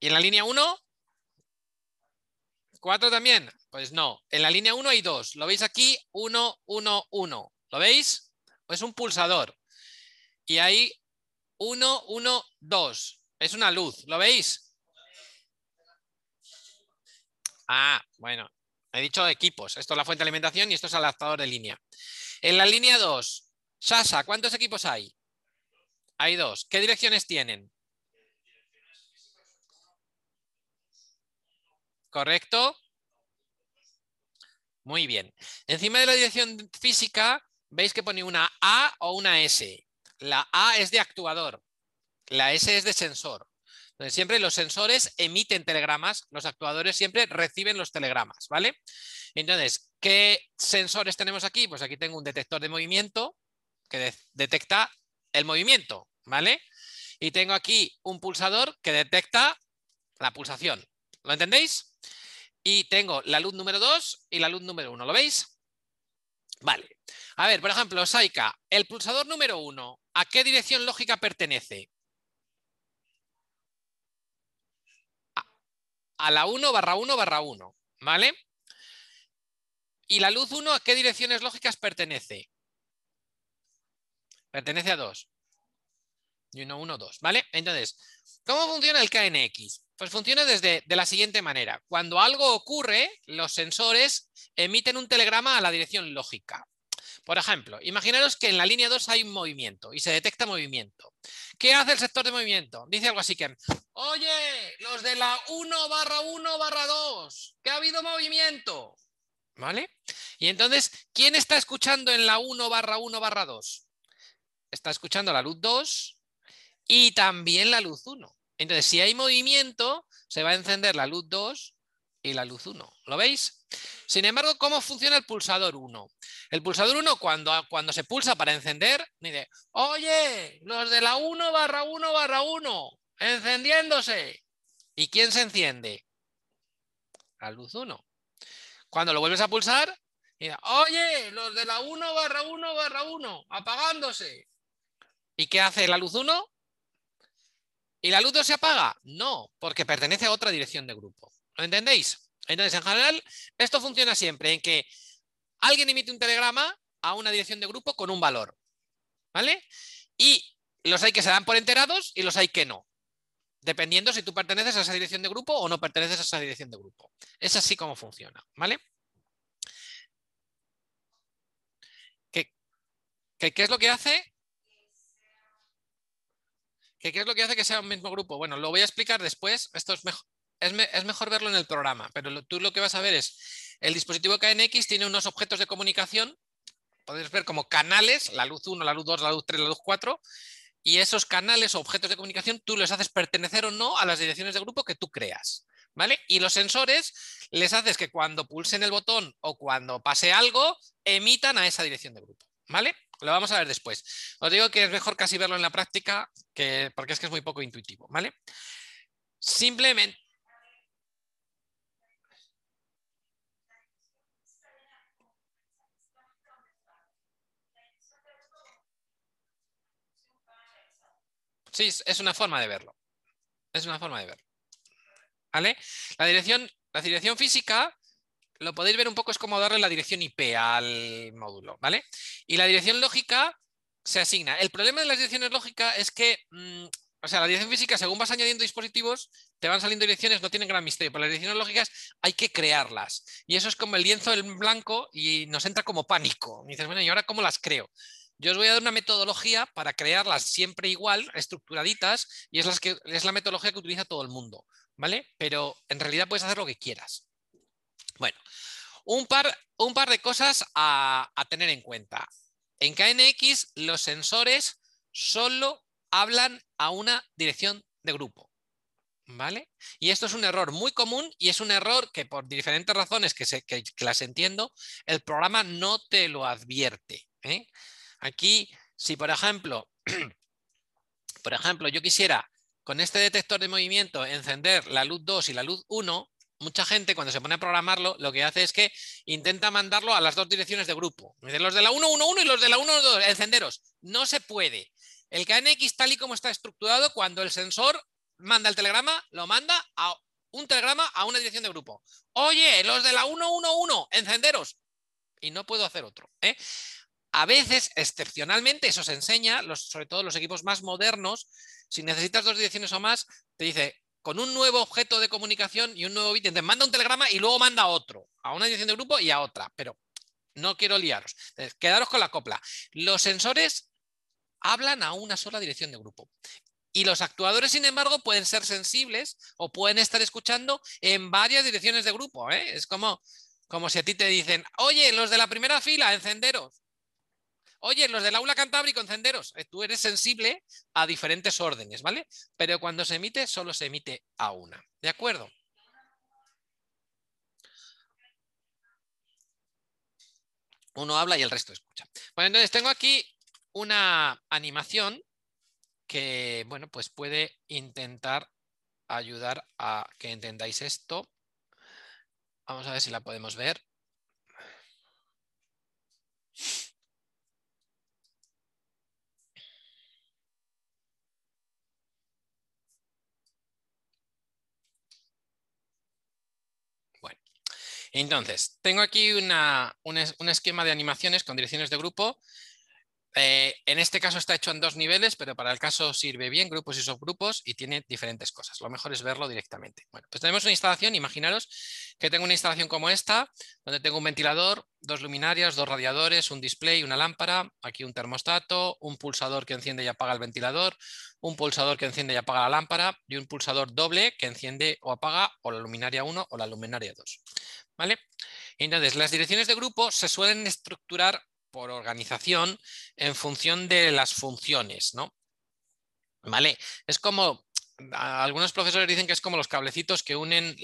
[SPEAKER 1] ¿Y en la línea 1? ¿Cuatro también? Pues no. En la línea 1 hay dos. ¿Lo veis aquí? 1, 1, 1. ¿Lo veis? Es un pulsador. Y hay 1, 1, 2. Es una luz. ¿Lo veis? Ah, bueno. He dicho equipos. Esto es la fuente de alimentación y esto es el adaptador de línea. En la línea 2, Sasa, ¿cuántos equipos hay? Hay dos. ¿Qué direcciones tienen? ¿Correcto? Muy bien. Encima de la dirección física, veis que pone una A o una S. La A es de actuador, la S es de sensor. Entonces, siempre los sensores emiten telegramas, los actuadores siempre reciben los telegramas, ¿vale? Entonces, ¿qué sensores tenemos aquí? Pues aquí tengo un detector de movimiento que detecta el movimiento, ¿vale? Y tengo aquí un pulsador que detecta la pulsación. ¿Lo entendéis? Y tengo la luz número 2 y la luz número 1. ¿Lo veis? Vale. A ver, por ejemplo, Saika, el pulsador número 1, ¿a qué dirección lógica pertenece? a la 1 barra 1 barra 1, ¿vale? ¿Y la luz 1 a qué direcciones lógicas pertenece? Pertenece a 2. Y 1, 1, 2, ¿vale? Entonces, ¿cómo funciona el KNX? Pues funciona desde de la siguiente manera. Cuando algo ocurre, los sensores emiten un telegrama a la dirección lógica. Por ejemplo, imaginaros que en la línea 2 hay un movimiento y se detecta movimiento. ¿Qué hace el sector de movimiento? Dice algo así que, oye, los de la 1 barra 1 barra 2, que ha habido movimiento. ¿Vale? Y entonces, ¿quién está escuchando en la 1 barra 1 barra 2? Está escuchando la luz 2 y también la luz 1. Entonces, si hay movimiento, se va a encender la luz 2 y la luz 1. ¿Lo veis? Sin embargo, ¿cómo funciona el pulsador 1? El pulsador 1, cuando, cuando se pulsa para encender, dice, oye, los de la 1 barra 1 barra 1, encendiéndose. ¿Y quién se enciende? La luz 1. Cuando lo vuelves a pulsar, dice, oye, los de la 1 barra 1 barra 1, apagándose. ¿Y qué hace la luz 1? ¿Y la luz 2 se apaga? No, porque pertenece a otra dirección de grupo. ¿Lo entendéis? Entonces, en general, esto funciona siempre en que alguien emite un telegrama a una dirección de grupo con un valor. ¿Vale? Y los hay que se dan por enterados y los hay que no. Dependiendo si tú perteneces a esa dirección de grupo o no perteneces a esa dirección de grupo. Es así como funciona. ¿Vale? ¿Qué, es lo que hace? ¿Qué, ¿Qué es lo que hace que sea un mismo grupo? Bueno, lo voy a explicar después. Esto es mejor, es, mejor verlo en el programa, pero tú lo que vas a ver es, el dispositivo KNX tiene unos objetos de comunicación, podéis ver como canales, la luz 1, la luz 2, la luz 3, la luz 4, y esos canales o objetos de comunicación tú les haces pertenecer o no a las direcciones de grupo que tú creas. ¿Vale? Y los sensores les haces que cuando pulsen el botón o cuando pase algo, emitan a esa dirección de grupo. ¿Vale? Lo vamos a ver después. Os digo que es mejor casi verlo en la práctica que, porque es que es muy poco intuitivo. ¿Vale? Simplemente, Sí, es una forma de verlo. Es una forma de verlo. ¿Vale? La dirección, la dirección física lo podéis ver un poco, es como darle la dirección IP al módulo, ¿vale? Y la dirección lógica se asigna. El problema de las direcciones lógicas es que, mm, o sea, la dirección física, según vas añadiendo dispositivos, te van saliendo direcciones, no tienen gran misterio, pero las direcciones lógicas hay que crearlas. Y eso es como el lienzo en blanco y nos entra como pánico. Y dices, bueno, ¿y ahora cómo las creo? Yo os voy a dar una metodología para crearlas siempre igual, estructuraditas, y es, la metodología que utiliza todo el mundo, ¿vale? Pero en realidad puedes hacer lo que quieras. Bueno, un par, de cosas a, tener en cuenta. En KNX los sensores solo hablan a una dirección de grupo. ¿Vale? Y esto es un error muy común y es un error que por diferentes razones que, que, que las entiendo, el programa no te lo advierte. ¿eh? Aquí, si por ejemplo, <clears throat> por ejemplo, yo quisiera con este detector de movimiento encender la luz 2 y la luz 1, mucha gente cuando se pone a programarlo, lo que hace es que intenta mandarlo a las dos direcciones de grupo. Los de la 111 y los de la 112, encenderos. No se puede. El KNX tal y como está estructurado, cuando el sensor manda el telegrama, lo manda a un telegrama a una dirección de grupo. Oye, los de la 111, encenderos. Y no puedo hacer otro. ¿eh? A veces, excepcionalmente, eso se enseña, sobre todo los equipos más modernos, si necesitas dos direcciones o más, te dice, con un nuevo objeto de comunicación y un nuevo bit, te manda un telegrama y luego manda otro, a una dirección de grupo y a otra, pero no quiero liaros. quedaros con la copla. Los sensores hablan a una sola dirección de grupo. Y los actuadores, sin embargo, pueden ser sensibles o pueden estar escuchando en varias direcciones de grupo. ¿eh? Es como, como si a ti te dicen, oye, los de la primera fila, encenderos. Oye, los del aula cantábrico, encenderos. Eh, tú eres sensible a diferentes órdenes, ¿vale? Pero cuando se emite, solo se emite a una. ¿De acuerdo? Uno habla y el resto escucha. Bueno, entonces tengo aquí una animación que, bueno, pues puede intentar ayudar a que entendáis esto. Vamos a ver si la podemos ver. Entonces, tengo aquí un, esquema de animaciones con direcciones de grupo. Eh, en este caso está hecho en dos niveles, pero para el caso sirve bien, grupos y subgrupos, y tiene diferentes cosas. Lo mejor es verlo directamente. Bueno, pues tenemos una instalación, imaginaros que tengo una instalación como esta, donde tengo un ventilador, dos luminarias, dos radiadores, un display, una lámpara, aquí un termostato, un pulsador que enciende y apaga el ventilador, un pulsador que enciende y apaga la lámpara y un pulsador doble que enciende o apaga o la luminaria 1 o la luminaria 2. ¿Vale? Entonces, las direcciones de grupo se suelen estructurar por organización en función de las funciones, ¿no? ¿Vale? Es como, algunos profesores dicen que es como los cablecitos que unen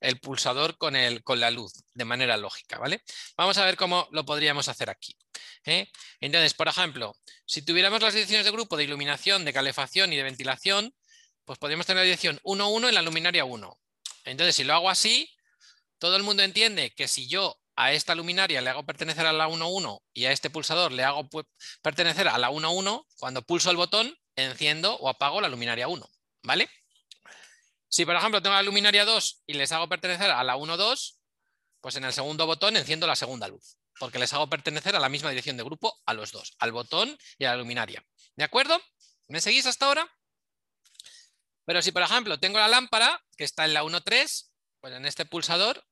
[SPEAKER 1] el pulsador con, el, con la luz de manera lógica, ¿vale? Vamos a ver cómo lo podríamos hacer aquí. ¿eh? Entonces, por ejemplo, si tuviéramos las direcciones de grupo de iluminación, de calefacción y de ventilación, pues podríamos tener la dirección 1.1 en la luminaria 1. Entonces, si lo hago así, todo el mundo entiende que si yo a esta luminaria le hago pertenecer a la 1.1 y a este pulsador le hago pertenecer a la 1.1, cuando pulso el botón, enciendo o apago la luminaria 1, ¿vale? Si, por ejemplo, tengo la luminaria 2 y les hago pertenecer a la 1.2, pues en el segundo botón enciendo la segunda luz, porque les hago pertenecer a la misma dirección de grupo a los dos, al botón y a la luminaria. ¿De acuerdo? ¿Me seguís hasta ahora? Pero si, por ejemplo, tengo la lámpara, que está en la 1.3, pues en este pulsador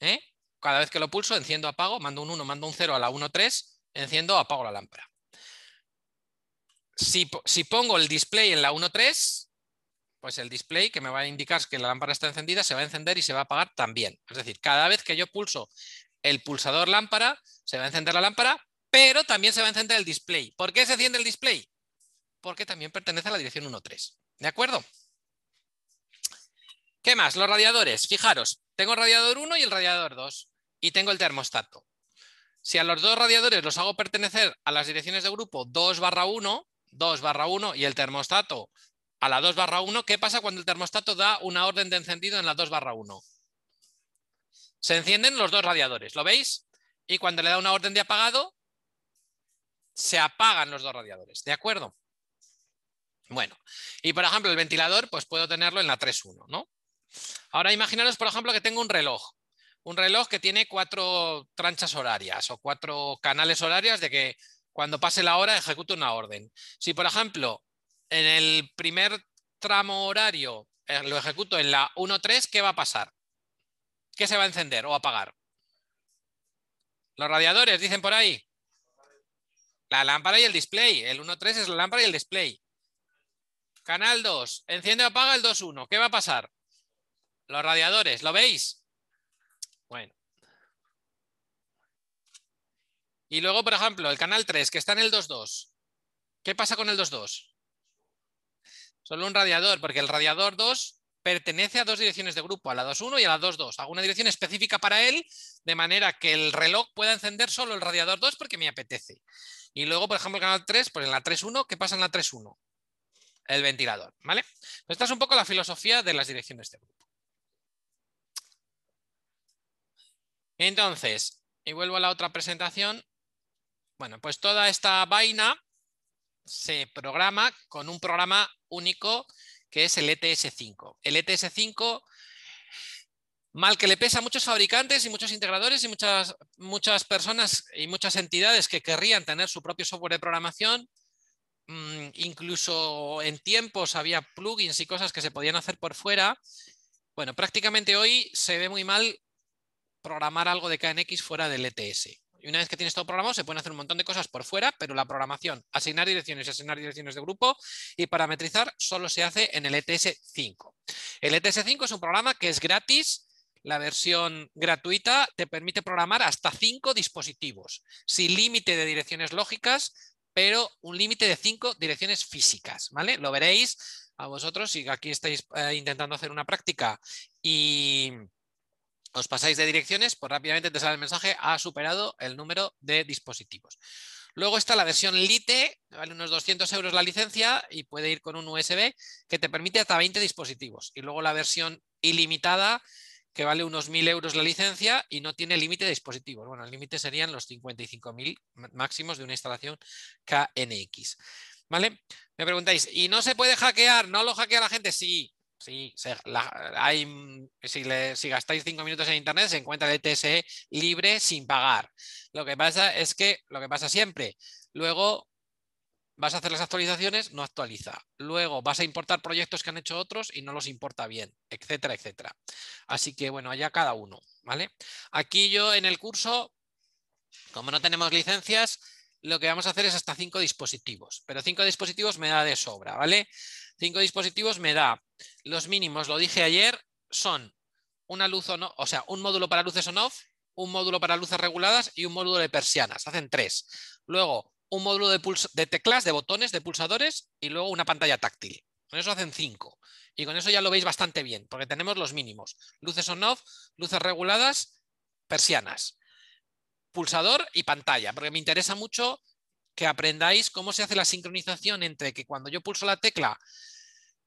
[SPEAKER 1] ¿eh? Cada vez que lo pulso, enciendo, apago, mando un 1, mando un 0 a la 1.3, enciendo, apago la lámpara. Si, pongo el display en la 1.3, pues el display que me va a indicar que la lámpara está encendida se va a encender y se va a apagar también. Es decir, cada vez que yo pulso el pulsador lámpara, se va a encender la lámpara, pero también se va a encender el display. ¿Por qué se enciende el display? Porque también pertenece a la dirección 1.3. ¿De acuerdo? ¿Qué más? Los radiadores. Fijaros, tengo el radiador 1 y el radiador 2 y tengo el termostato. Si a los dos radiadores los hago pertenecer a las direcciones de grupo 2 barra 1, 2 barra 1 y el termostato a la 2 barra 1, ¿qué pasa cuando el termostato da una orden de encendido en la 2 barra 1? Se encienden los dos radiadores, ¿lo veis? Y cuando le da una orden de apagado, se apagan los dos radiadores, ¿de acuerdo? Bueno, y por ejemplo el ventilador, pues puedo tenerlo en la 3.1, ¿no? Ahora imaginaros, por ejemplo, que tengo un reloj. Un reloj que tiene cuatro tranchas horarias o cuatro canales horarias de que cuando pase la hora ejecute una orden. Si, por ejemplo, en el primer tramo horario eh, lo ejecuto en la 1.3, ¿qué va a pasar? ¿Qué se va a encender o apagar? Los radiadores, dicen por ahí. La lámpara y el display. El 1.3 es la lámpara y el display. Canal 2, enciende o apaga el 2.1. ¿Qué va a pasar? Los radiadores, ¿lo veis? Bueno. Y luego, por ejemplo, el canal 3, que está en el 2.2. ¿Qué pasa con el 2.2? Solo un radiador, porque el radiador 2 pertenece a dos direcciones de grupo, a la 2.1 y a la 2.2. Hago una dirección específica para él, de manera que el reloj pueda encender solo el radiador 2 porque me apetece. Y luego, por ejemplo, el canal 3, pues en la 3.1, ¿qué pasa en la 3.1? El ventilador, ¿vale? Esta es un poco la filosofía de las direcciones de grupo. Entonces, y vuelvo a la otra presentación. Bueno, pues toda esta vaina se programa con un programa único que es el ETS5. El ETS5, mal que le pesa a muchos fabricantes y muchos integradores y muchas, muchas personas y muchas entidades que querrían tener su propio software de programación, mm, incluso en tiempos había plugins y cosas que se podían hacer por fuera. Bueno, prácticamente hoy se ve muy mal programar algo de KNX fuera del ETS. Y una vez que tienes todo programado, se pueden hacer un montón de cosas por fuera, pero la programación, asignar direcciones y asignar direcciones de grupo y parametrizar solo se hace en el ETS 5. El ETS 5 es un programa que es gratis, la versión gratuita te permite programar hasta 5 dispositivos, sin límite de direcciones lógicas, pero un límite de 5 direcciones físicas. ¿vale? Lo veréis a vosotros si aquí estáis eh, intentando hacer una práctica y os pasáis de direcciones, pues rápidamente te sale el mensaje, ha superado el número de dispositivos. Luego está la versión Lite, vale unos 200 euros la licencia y puede ir con un USB que te permite hasta 20 dispositivos. Y luego la versión ilimitada, que vale unos 1.000 euros la licencia y no tiene límite de dispositivos. Bueno, el límite serían los 55.000 máximos de una instalación KNX. ¿Vale? Me preguntáis, ¿y no se puede hackear? ¿No lo hackea la gente? Sí, Sí, hay, mm, si, si, gastáis cinco minutos en internet se encuentra el ETSE libre sin pagar. Lo que pasa es que, lo que pasa siempre, luego vas a hacer las actualizaciones, no actualiza. Luego vas a importar proyectos que han hecho otros y no los importa bien, etcétera, etcétera. Así que bueno, allá cada uno, ¿vale? Aquí yo en el curso, como no tenemos licencias, lo que vamos a hacer es hasta cinco dispositivos, pero cinco dispositivos me da de sobra, ¿vale? Cinco dispositivos me da los mínimos, lo dije ayer, son una luz o no, o sea, un módulo para luces on-off, un módulo para luces reguladas y un módulo de persianas. Hacen tres. Luego, un módulo de, de teclas, de botones, de pulsadores y luego una pantalla táctil. Con eso hacen cinco. Y con eso ya lo veis bastante bien, porque tenemos los mínimos. Luces on-off, luces reguladas, persianas, pulsador y pantalla, porque me interesa mucho que aprendáis cómo se hace la sincronización entre que cuando yo pulso la tecla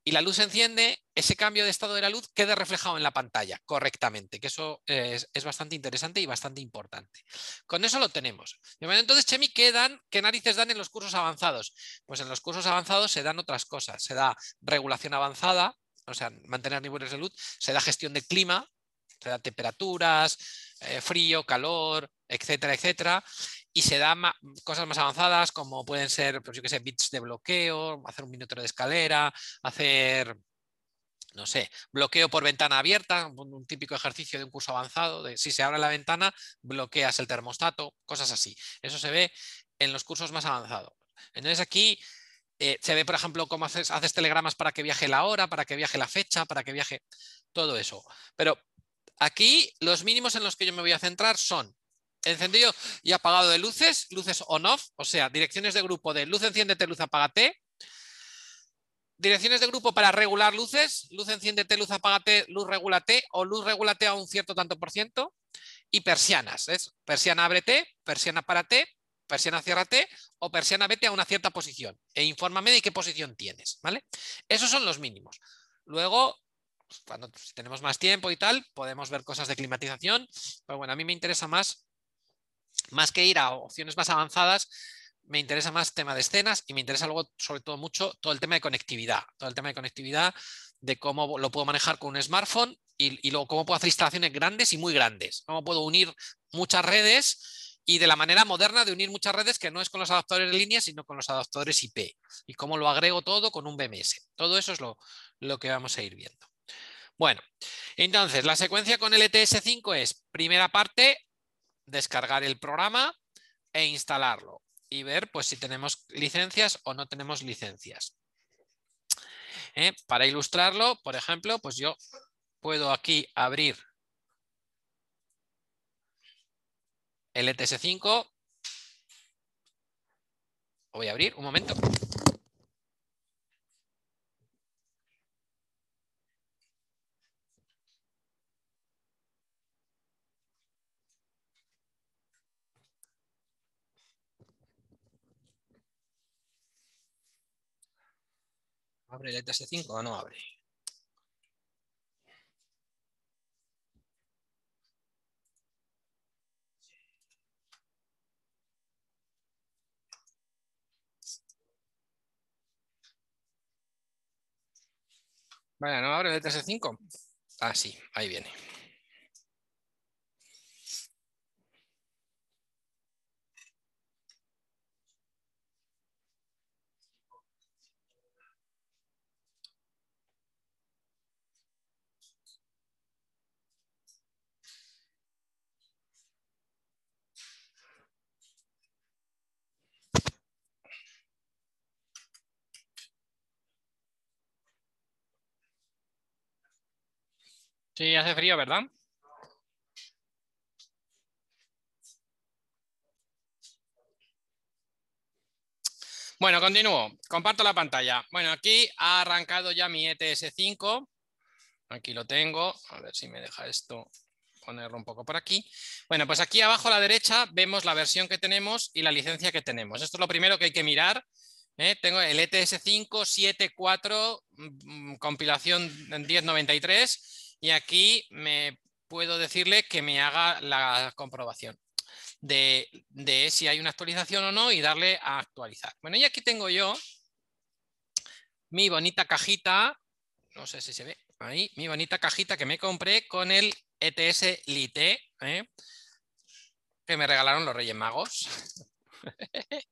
[SPEAKER 1] y la luz se enciende, ese cambio de estado de la luz quede reflejado en la pantalla correctamente, que eso es, bastante interesante y bastante importante. Con eso lo tenemos. Entonces, Chemi, ¿qué, dan, ¿qué narices dan en los cursos avanzados? Pues en los cursos avanzados se dan otras cosas. Se da regulación avanzada, o sea, mantener niveles de luz, se da gestión de clima, se da temperaturas, eh, frío, calor, etcétera, etcétera y se dan cosas más avanzadas como pueden ser, pues yo sé, bits de bloqueo, hacer un minuto de escalera, hacer, no sé, bloqueo por ventana abierta, un, típico ejercicio de un curso avanzado, de si se abre la ventana, bloqueas el termostato, cosas así. Eso se ve en los cursos más avanzados. Entonces aquí eh, se ve, por ejemplo, cómo haces telegramas para que viaje la hora, para que viaje la fecha, para que viaje todo eso. Pero aquí los mínimos en los que yo me voy a centrar son encendido y apagado de luces, luces on-off, o sea, direcciones de grupo de luz enciéndete, luz apágate. Direcciones de grupo para regular luces, luz enciéndete, luz apágate, luz regúlate o luz regúlate a un cierto tanto por ciento. Y persianas, es persiana ábrete, persiana párate, persiana ciérrate o persiana vete a una cierta posición e infórmame de qué posición tienes, ¿vale? Esos son los mínimos. Luego, cuando tenemos más tiempo y tal, podemos ver cosas de climatización, pero bueno, a mí me interesa más más que ir a opciones más avanzadas, me interesa más tema de escenas y me interesa luego, sobre todo mucho, todo el tema de conectividad. Todo el tema de conectividad, de cómo lo puedo manejar con un smartphone y, luego cómo puedo hacer instalaciones grandes y muy grandes. Cómo puedo unir muchas redes y de la manera moderna de unir muchas redes que no es con los adaptadores de línea, sino con los adaptadores IP. Y cómo lo agrego todo con un BMS. Todo eso es lo, lo que vamos a ir viendo. Bueno, entonces la secuencia con el ETS5 es primera parte, descargar el programa e instalarlo y ver pues, si tenemos licencias o no tenemos licencias. ¿Eh? Para ilustrarlo, por ejemplo, pues yo puedo aquí abrir el ETS5. Voy a abrir un momento. ¿Abre el ETS5 o no abre? Vaya, ¿no abre el ETS5? Ah, sí, ahí viene. Sí, hace frío, ¿verdad? Bueno, continúo. Comparto la pantalla. Bueno, aquí ha arrancado ya mi ETS5. Aquí lo tengo. A ver si me deja esto ponerlo un poco por aquí. Bueno, pues aquí abajo a la derecha vemos la versión que tenemos y la licencia que tenemos. Esto es lo primero que hay que mirar. ¿eh? Tengo el ETS5 7.4 mm, compilación 1093 y aquí me puedo decirle que me haga la comprobación de, si hay una actualización o no y darle a actualizar. Bueno, y aquí tengo yo mi bonita cajita, no sé si se ve ahí, mi bonita cajita que me compré con el ETS Lite, ¿eh? que me regalaron los Reyes Magos. <laughs>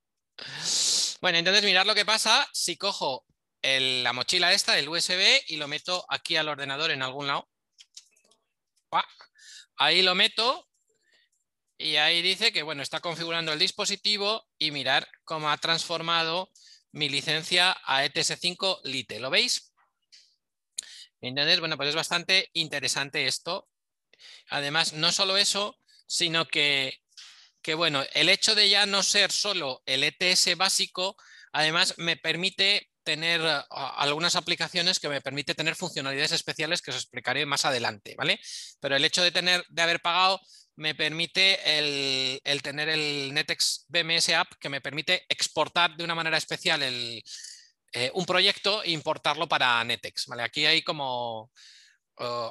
[SPEAKER 1] bueno, entonces mirad lo que pasa si cojo la mochila esta, el USB, y lo meto aquí al ordenador en algún lado. Ahí lo meto y ahí dice que bueno, está configurando el dispositivo y mirar cómo ha transformado mi licencia a ETS5 Lite. ¿Lo veis? Entonces, bueno, pues es bastante interesante esto. Además, no solo eso, sino que, que, bueno, el hecho de ya no ser solo el ETS básico, además me permite tener eh, algunas aplicaciones que me permite tener funcionalidades especiales que os explicaré más adelante, ¿vale? Pero el hecho de tener, de haber pagado me permite el, tener el Netex BMS App que me permite exportar de una manera especial eh, un proyecto e importarlo para Netex, ¿vale? Aquí hay como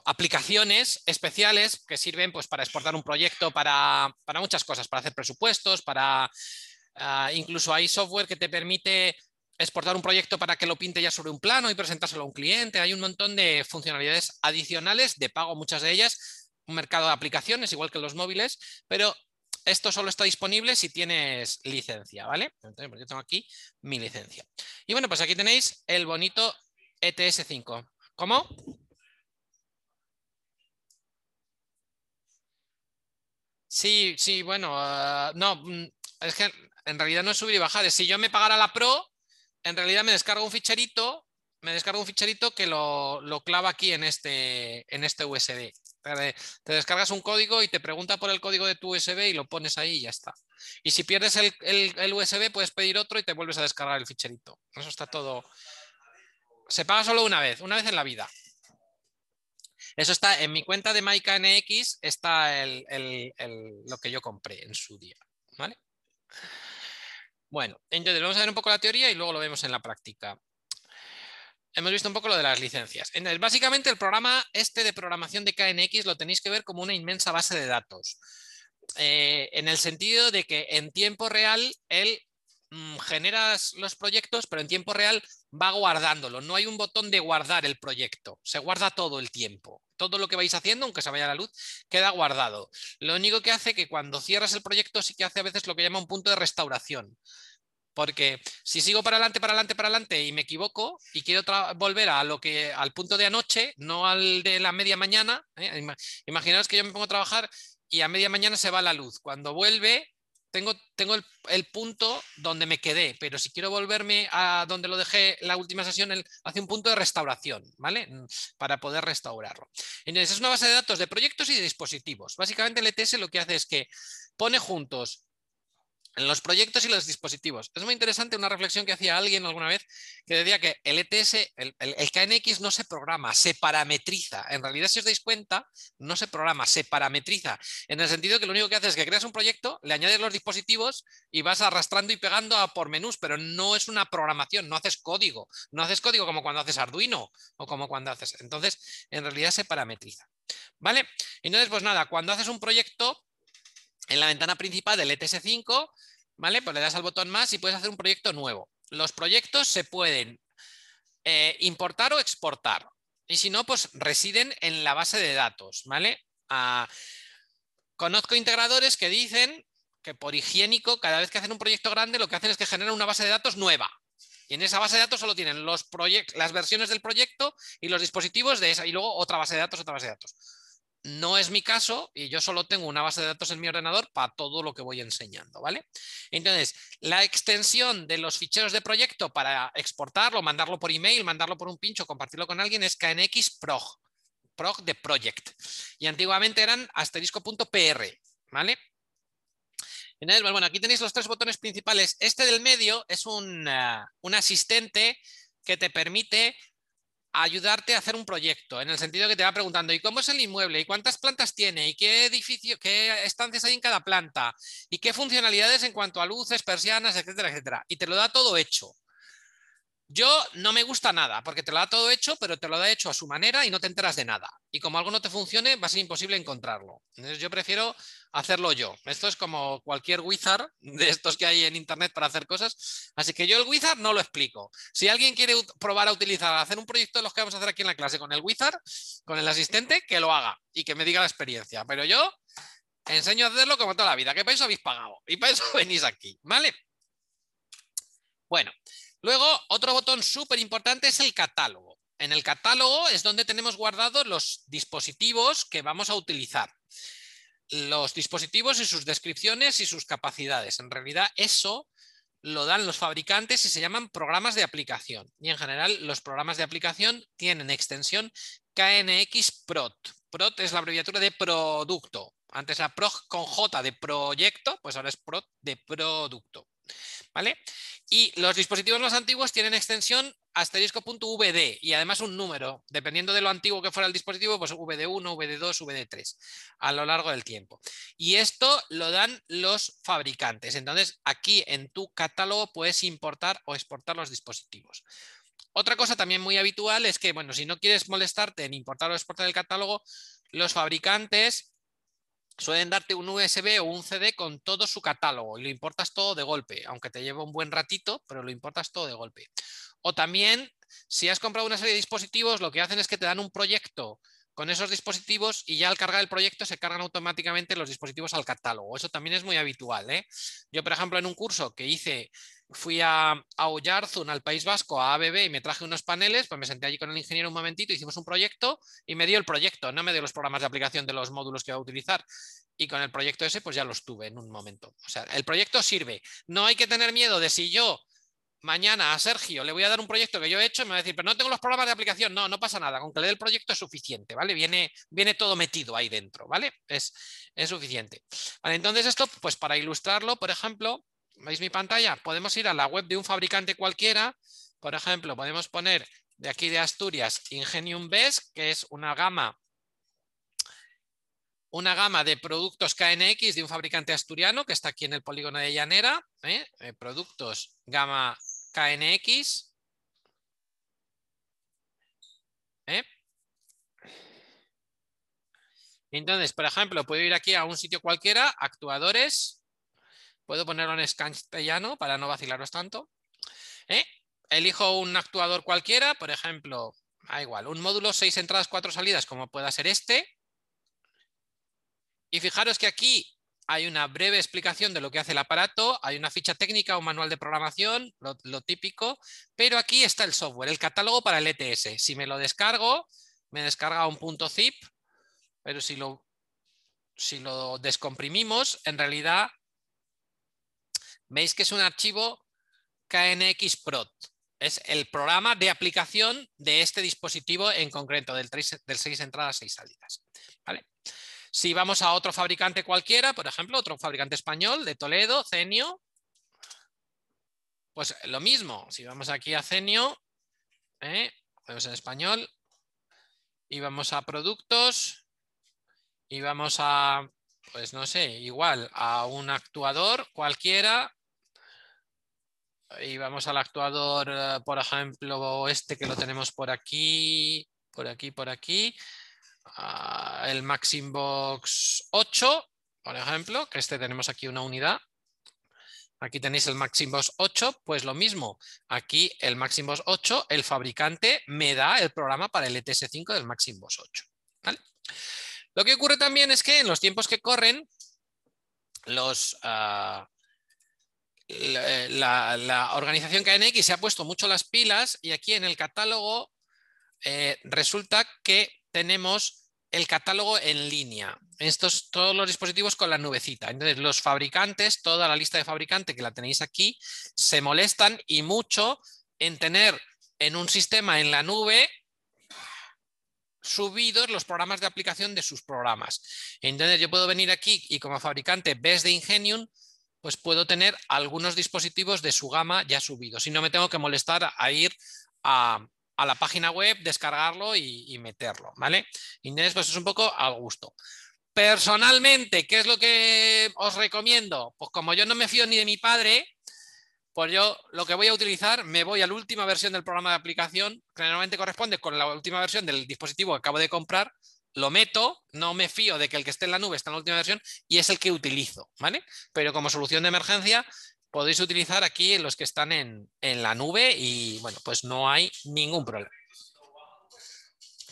[SPEAKER 1] aplicaciones especiales que sirven pues, para exportar un proyecto para, muchas cosas, para hacer presupuestos, para... Ah, incluso hay software que te permite exportar un proyecto para que lo pinte ya sobre un plano y presentárselo a un cliente. Hay un montón de funcionalidades adicionales de pago, muchas de ellas, un mercado de aplicaciones, igual que los móviles, pero esto solo está disponible si tienes licencia, ¿vale? Entonces, pues yo tengo aquí mi licencia. Y bueno, pues aquí tenéis el bonito ETS5. ¿Cómo? Sí, sí, bueno, ah, no, mm, es que en realidad no es subir y bajar, si yo me pagara la Pro, en realidad me descargo un ficherito, me descargo un ficherito que lo, clava aquí en este, en este USB. Te, descargas un código y te pregunta por el código de tu USB y lo pones ahí y ya está. Y si pierdes el, el, USB, puedes pedir otro y te vuelves a descargar el ficherito. Eso está todo. Se paga solo una vez, una vez en la vida. Eso está en mi cuenta de MyKNX, está lo que yo compré en su día. ¿Vale? Bueno, entonces vamos a ver un poco la teoría y luego lo vemos en la práctica. Hemos visto un poco lo de las licencias. Entonces, básicamente el programa este de programación de KNX lo tenéis que ver como una inmensa base de datos. Eh, en el sentido de que en tiempo real él mm, genera los proyectos, pero en tiempo real va guardándolo. No hay un botón de guardar el proyecto, se guarda todo el tiempo. Todo lo que vais haciendo, aunque se vaya la luz, queda guardado. Lo único que hace que cuando cierras el proyecto sí que hace a veces lo que llama un punto de restauración. Porque si sigo para adelante, para adelante, para adelante y me equivoco y quiero volver a lo que, al punto de anoche, no al de la media mañana, ¿eh? imaginaos que yo me pongo a trabajar y a media mañana se va la luz. Cuando vuelve, tengo, tengo el, punto donde me quedé, pero si quiero volverme a donde lo dejé la última sesión, hace un punto de restauración, ¿vale? Mm, para poder restaurarlo. Entonces, es una base de datos de proyectos y de dispositivos. Básicamente el ETS lo que hace es que pone juntos en los proyectos y los dispositivos. Es muy interesante una reflexión que hacía alguien alguna vez que decía que el ETS, el, KNX no se programa, se parametriza. En realidad, si os dais cuenta, no se programa, se parametriza. En el sentido que lo único que haces es que creas un proyecto, le añades los dispositivos y vas arrastrando y pegando a por menús, pero no es una programación, no haces código. No haces código como cuando haces Arduino o como cuando haces. Entonces, en realidad se parametriza. ¿Vale? Entonces, pues nada, cuando haces un proyecto, en la ventana principal del ETS5, ¿vale? Pues le das al botón más y puedes hacer un proyecto nuevo. Los proyectos se pueden eh, importar o exportar. y si no, pues residen en la base de datos, ¿vale? Ah, conozco integradores que dicen que por higiénico, cada vez que hacen un proyecto grande, lo que hacen es que generan una base de datos nueva. Y en esa base de datos solo tienen los las versiones del proyecto y los dispositivos de esa, y luego otra base de datos, otra base de datos. No es mi caso y yo solo tengo una base de datos en mi ordenador para todo lo que voy enseñando, ¿vale? Entonces, la extensión de los ficheros de proyecto para exportarlo, mandarlo por email, mandarlo por un pincho, compartirlo con alguien es KNX Prog, de Project. Y antiguamente eran asterisco.pr, ¿vale? Entonces, bueno, aquí tenéis los tres botones principales. Este del medio es un, eh, un asistente que te permite ayudarte a hacer un proyecto, en el sentido que te va preguntando, ¿y cómo es el inmueble? ¿Y cuántas plantas tiene? ¿Y qué edificio, qué estancias hay en cada planta? ¿Y qué funcionalidades en cuanto a luces, persianas, etcétera, etcétera? Y te lo da todo hecho. Yo no me gusta nada, porque te lo da todo hecho, pero te lo da hecho a su manera y no te enteras de nada. Y como algo no te funcione, va a ser imposible encontrarlo. Entonces yo prefiero hacerlo yo. Esto es como cualquier wizard <laughs> de estos que hay en internet para hacer cosas. Así que yo el wizard no lo explico. Si alguien quiere probar a utilizar, hacer un proyecto de los que vamos a hacer aquí en la clase con el wizard, con el asistente, que lo haga y que me diga la experiencia. Pero yo enseño a hacerlo como toda la vida, que para eso habéis pagado y para eso <laughs> venís aquí, ¿vale? Bueno, Luego, otro botón súper importante es el catálogo. En el catálogo es donde tenemos guardados los dispositivos que vamos a utilizar. Los dispositivos y sus descripciones y sus capacidades. En realidad, eso lo dan los fabricantes y se llaman programas de aplicación. Y en general, los programas de aplicación tienen extensión KNX Prot. Prot es la abreviatura de producto. Antes era PROG con J de proyecto, pues ahora es PROT de producto. ¿Vale? Y los dispositivos más antiguos tienen extensión asterisco.vd y además un número, dependiendo de lo antiguo que fuera el dispositivo, pues VD1, VD2, VD3 a lo largo del tiempo. Y esto lo dan los fabricantes. Entonces, aquí en tu catálogo puedes importar o exportar los dispositivos. Otra cosa también muy habitual es que, bueno, si no quieres molestarte en importar o exportar el catálogo, los fabricantes suelen darte un USB o un CD con todo su catálogo y lo importas todo de golpe, aunque te lleve un buen ratito, pero lo importas todo de golpe. O también, si has comprado una serie de dispositivos, lo que hacen es que te dan un proyecto con esos dispositivos y ya al cargar el proyecto se cargan automáticamente los dispositivos al catálogo. Eso también es muy habitual. ¿eh? Yo, por ejemplo, en un curso que hice, fui a, a al País Vasco, a ABB y me traje unos paneles, pues me senté allí con el ingeniero un momentito, hicimos un proyecto y me dio el proyecto, no me dio los programas de aplicación de los módulos que iba a utilizar. Y con el proyecto ese, pues ya los tuve en un momento. O sea, el proyecto sirve. No hay que tener miedo de si yo mañana a Sergio le voy a dar un proyecto que yo he hecho y me va a decir, pero no tengo los programas de aplicación. No, no pasa nada. Con que le dé el proyecto es suficiente, ¿vale? Viene, viene todo metido ahí dentro, ¿vale? Es, es suficiente. entonces esto, pues para ilustrarlo, por ejemplo, ¿veis mi pantalla? Podemos ir a la web de un fabricante cualquiera. Por ejemplo, podemos poner de aquí de Asturias Ingenium Best, que es una gama una gama de productos KNX de un fabricante asturiano que está aquí en el polígono de Llanera, ¿eh? Eh, productos gama KNX. ¿eh? Entonces, por ejemplo, puedo ir aquí a un sitio cualquiera, actuadores, puedo ponerlo en castellano para no vacilaros tanto. Elijo un actuador cualquiera, por ejemplo, da igual, un módulo, seis entradas, cuatro salidas, como pueda ser este. Y fijaros que aquí hay una breve explicación de lo que hace el aparato, hay una ficha técnica, un manual de programación, lo, típico, pero aquí está el software, el catálogo para el ETS. Si me lo descargo, me descarga un punto zip, pero si lo, descomprimimos, en realidad veis que es un archivo KNX Prot. Es el programa de aplicación de este dispositivo en concreto, del, del 6 entradas, 6 salidas. ¿Vale? Si vamos a otro fabricante cualquiera, por ejemplo, otro fabricante español de Toledo, Cenio, pues lo mismo. Si vamos aquí a Cenio, ¿eh? en español, y vamos a productos, y vamos a, pues no sé, igual, a un actuador cualquiera, y vamos al actuador, eh, por ejemplo, este que lo tenemos por aquí, por aquí, por aquí, el Maximbox 8, por ejemplo, que este tenemos aquí una unidad. Aquí tenéis el Maximbos 8, pues lo mismo. Aquí el Maximbos 8, el fabricante me da el programa para el ETS5 del Maximbos 8. Lo que ocurre también es que en los tiempos que corren, los, ah, la, organización KNX se ha puesto mucho las pilas y aquí en el catálogo eh, resulta que tenemos el catálogo en línea. Estos todos los dispositivos con la nubecita. Entonces, los fabricantes, toda la lista de fabricantes que la tenéis aquí, se molestan y mucho en tener en un sistema en la nube subidos los programas de aplicación de sus programas. Entonces, yo puedo venir aquí y como fabricante, ves de Ingenium, pues puedo tener algunos dispositivos de su gama ya subidos y no me tengo que molestar a ir a, a la página web, descargarlo y, meterlo, ¿vale? Inés, pues es un poco al gusto. Personalmente, ¿qué es lo que os recomiendo? Pues como yo no me fío ni de mi padre, pues yo lo que voy a utilizar, me voy a la última versión del programa de aplicación, que normalmente corresponde con la última versión del dispositivo que acabo de comprar, lo meto, no me fío de que el que esté en la nube está en la última versión y es el que utilizo, ¿vale? Pero como solución de emergencia, podéis utilizar aquí los que están en, la nube y bueno, pues no hay ningún problema.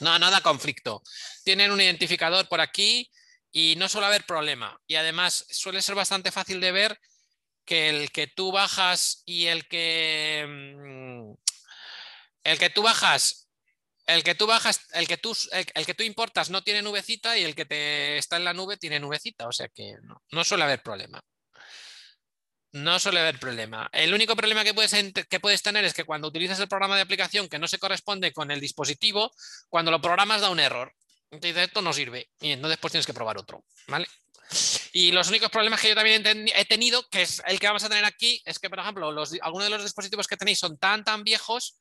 [SPEAKER 1] No, no da conflicto. Tienen un identificador por aquí y no suele haber problema. Y además suele ser bastante fácil de ver que el que tú bajas y el que mm, el que tú bajas el que tú bajas el que tú el, que tú importas no tiene nubecita y el que te está en la nube tiene nubecita o sea que no, no suele haber problema no suele haber problema. El único problema que puedes, que puedes tener es que cuando utilizas el programa de aplicación que no se corresponde con el dispositivo, cuando lo programas da un error. Entonces esto no sirve y entonces pues tienes que probar otro. ¿vale? Y los únicos problemas que yo también he tenido, que es el que vamos a tener aquí, es que, por ejemplo, algunos de los dispositivos que tenéis son tan, tan viejos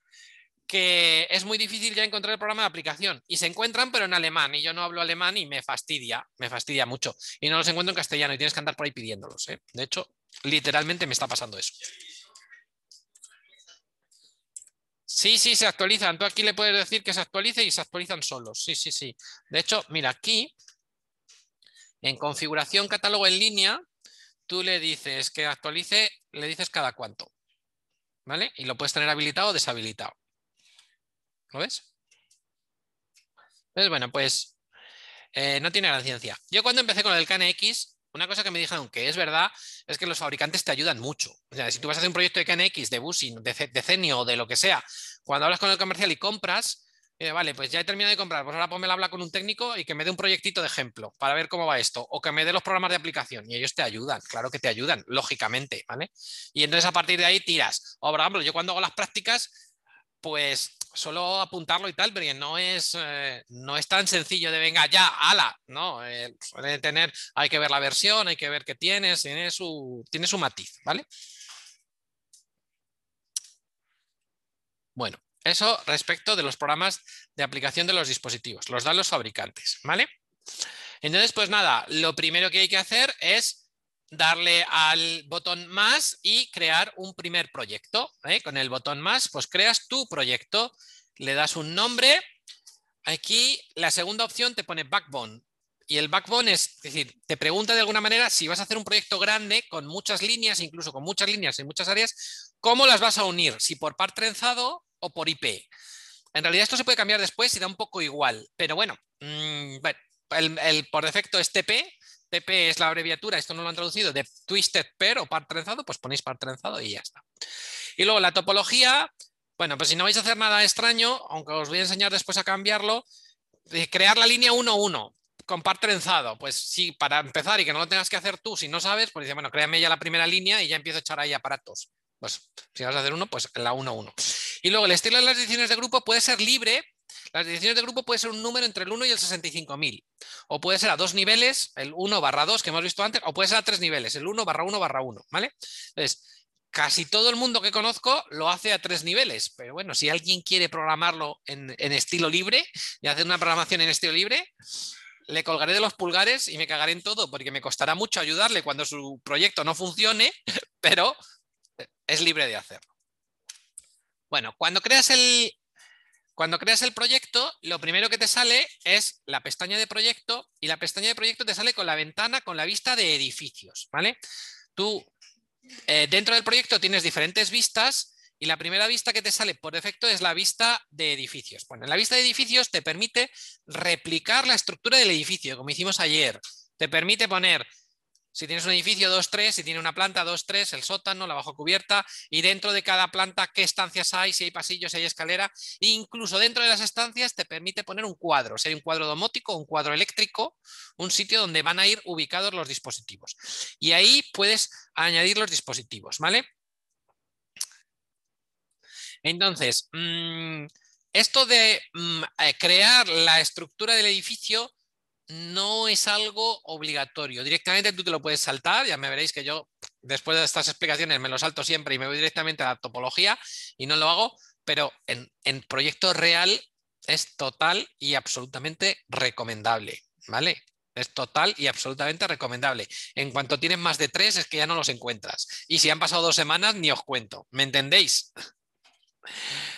[SPEAKER 1] que es muy difícil ya encontrar el programa de aplicación. Y se encuentran, pero en alemán. Y yo no hablo alemán y me fastidia, me fastidia mucho. Y no los encuentro en castellano y tienes que andar por ahí pidiéndolos. ¿eh? De hecho, Literalmente me está pasando eso. Sí, sí, se actualizan. Tú aquí le puedes decir que se actualice y se actualizan solos. Sí, sí, sí. De hecho, mira, aquí, en configuración catálogo en línea, tú le dices que actualice, le dices cada cuánto. ¿Vale? Y lo puedes tener habilitado o deshabilitado. ¿Lo ves? Entonces, bueno, pues eh, no tiene gran ciencia. Yo cuando empecé con el KNX, una cosa que me dijeron que es verdad es que los fabricantes te ayudan mucho. O sea, si tú vas a hacer un proyecto de KNX, de busing, de, de o de lo que sea, cuando hablas con el comercial y compras, eh, vale, pues ya he terminado de comprar, pues ahora ponme la habla con un técnico y que me dé un proyectito de ejemplo para ver cómo va esto, o que me dé los programas de aplicación y ellos te ayudan, claro que te ayudan, lógicamente, ¿vale? Y entonces a partir de ahí tiras. O por yo cuando hago las prácticas, pues solo apuntarlo y tal, pero no es, eh, no es tan sencillo de venga ya, ala, no, eh, tener, hay que ver la versión, hay que ver qué tienes, tiene su, tiene su matiz, ¿vale? Bueno, eso respecto de los programas de aplicación de los dispositivos, los dan los fabricantes, ¿vale? Entonces, pues nada, lo primero que hay que hacer es darle al botón más y crear un primer proyecto. ¿eh? Con el botón más, pues creas tu proyecto, le das un nombre. Aquí la segunda opción te pone backbone. Y el backbone es, decir, te pregunta de alguna manera si vas a hacer un proyecto grande con muchas líneas, incluso con muchas líneas en muchas áreas, ¿cómo las vas a unir? Si por par trenzado o por IP. En realidad esto se puede cambiar después y da un poco igual, pero bueno, mm, el, por defecto es TP, TP es la abreviatura, esto no lo han traducido, de Twisted Pair o par trenzado, pues ponéis par trenzado y ya está. Y luego la topología, bueno, pues si no vais a hacer nada extraño, aunque os voy a enseñar después a cambiarlo, crear la línea 1-1 con par trenzado. Pues sí, para empezar y que no lo tengas que hacer tú, si no sabes, pues dice, bueno, créame ya la primera línea y ya empiezo a echar ahí aparatos. Pues si vas a hacer uno, pues la 1-1. Y luego el estilo de las decisiones de grupo puede ser libre las decisiones de grupo puede ser un número entre el 1 y el 65.000. O puede ser a dos niveles, el 1 barra 2 que hemos visto antes, o puede ser a tres niveles, el 1 barra 1 barra 1. ¿vale? Entonces, casi todo el mundo que conozco lo hace a tres niveles. Pero bueno, si alguien quiere programarlo en, estilo libre y hacer una programación en estilo libre, le colgaré de los pulgares y me cagaré en todo, porque me costará mucho ayudarle cuando su proyecto no funcione, <laughs> pero es libre de hacerlo. Bueno, cuando creas el, cuando creas el proyecto, lo primero que te sale es la pestaña de proyecto y la pestaña de proyecto te sale con la ventana con la vista de edificios, ¿vale? Tú eh, dentro del proyecto tienes diferentes vistas y la primera vista que te sale por defecto es la vista de edificios. Bueno, en la vista de edificios te permite replicar la estructura del edificio, como hicimos ayer. Te permite poner si tienes un edificio 2-3, si tiene una planta 2-3, el sótano, la bajo cubierta y dentro de cada planta qué estancias hay, si hay pasillos, si hay escalera. E incluso dentro de las estancias te permite poner un cuadro, si hay un cuadro domótico, un cuadro eléctrico, un sitio donde van a ir ubicados los dispositivos. Y ahí puedes añadir los dispositivos, ¿vale? Entonces, mm, esto de mm, eh, crear la estructura del edificio no es algo obligatorio. Directamente tú te lo puedes saltar, ya me veréis que yo después de estas explicaciones me lo salto siempre y me voy directamente a la topología y no lo hago, pero en, proyecto real es total y absolutamente recomendable, ¿vale? Es total y absolutamente recomendable. En cuanto tienen más de tres es que ya no los encuentras. Y si han pasado dos semanas, ni os cuento. ¿Me entendéis? <laughs>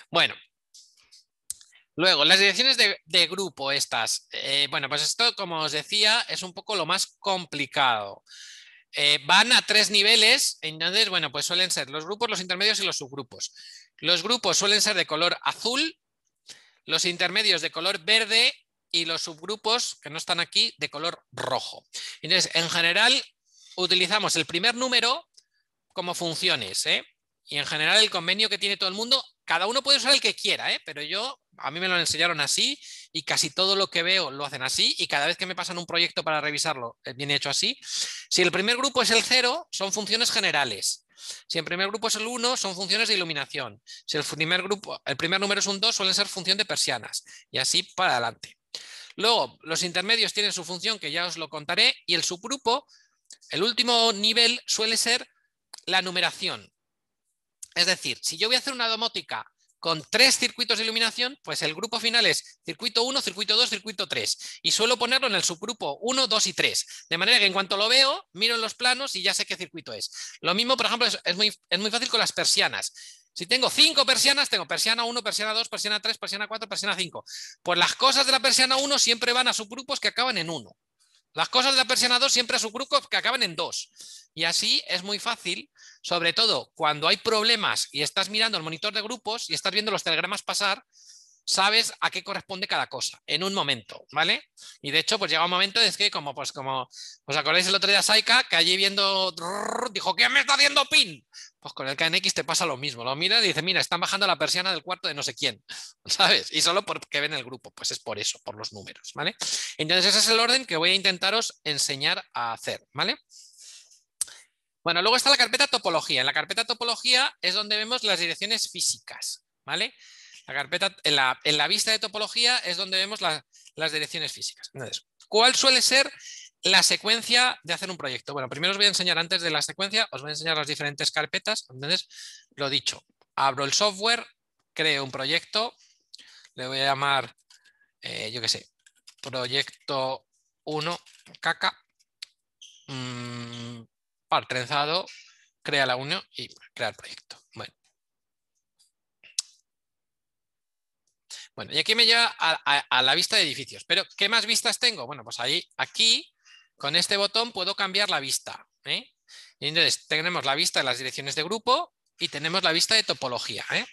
[SPEAKER 1] Bueno, Luego, las direcciones de, grupo estas. Eh, bueno, pues esto, como os decía, es un poco lo más complicado. Eh, van a tres niveles, entonces, bueno, pues suelen ser los grupos, los intermedios y los subgrupos. Los grupos suelen ser de color azul, los intermedios de color verde y los subgrupos, que no están aquí, de color rojo. Entonces, en general, utilizamos el primer número como funciones, ¿eh? Y en general el convenio que tiene todo el mundo, cada uno puede usar el que quiera, ¿eh? pero yo a mí me lo enseñaron así y casi todo lo que veo lo hacen así y cada vez que me pasan un proyecto para revisarlo eh, viene hecho así. Si el primer grupo es el 0, son funciones generales. Si el primer grupo es el 1, son funciones de iluminación. Si el primer, grupo, el primer número es un 2, suelen ser función de persianas y así para adelante. Luego, los intermedios tienen su función que ya os lo contaré y el subgrupo, el último nivel suele ser la numeración. Es decir, si yo voy a hacer una domótica con tres circuitos de iluminación, pues el grupo final es circuito 1, circuito 2, circuito 3. Y suelo ponerlo en el subgrupo 1, 2 y 3. De manera que en cuanto lo veo, miro en los planos y ya sé qué circuito es. Lo mismo, por ejemplo, es, muy, es muy fácil con las persianas. Si tengo cinco persianas, tengo persiana 1, persiana 2, persiana 3, persiana 4, persiana 5. Pues las cosas de la persiana 1 siempre van a subgrupos que acaban en 1. Las cosas de la persiana 2 siempre a subgrupos que acaban en 2. Y así es muy fácil sobre todo cuando hay problemas y estás mirando el monitor de grupos y estás viendo los telegramas pasar, sabes a qué corresponde cada cosa en un momento, ¿vale? Y de hecho, pues llega un momento es que como, pues como, ¿os acordáis el otro día Saika que allí viendo, dijo, ¿quién me está haciendo pin? Pues con el KNX te pasa lo mismo, lo miras y dices, mira, están bajando la persiana del cuarto de no sé quién, <laughs> ¿sabes? Y solo porque ven el grupo, pues es por eso, por los números, ¿vale? Entonces ese es el orden que voy a intentaros enseñar a hacer, ¿vale? Bueno, luego está la carpeta topología. En la carpeta topología es donde vemos las direcciones físicas, ¿vale? La carpeta, en, la, vista de topología es donde vemos las direcciones físicas. Entonces, ¿cuál suele ser la secuencia de hacer un proyecto? Bueno, primero os voy a enseñar antes de la secuencia, os voy a enseñar las diferentes carpetas. Entonces, lo dicho, abro el software, creo un proyecto, le voy a llamar, eh, yo qué sé, proyecto 1, caca. Mm, par trenzado, crea la unión y crear proyecto. Bueno. Bueno, y aquí me lleva a, la vista de edificios. Pero, ¿qué más vistas tengo? Bueno, pues ahí, aquí, con este botón puedo cambiar la vista. ¿eh? Entonces tenemos la vista de las direcciones de grupo y tenemos la vista de topología. ¿eh?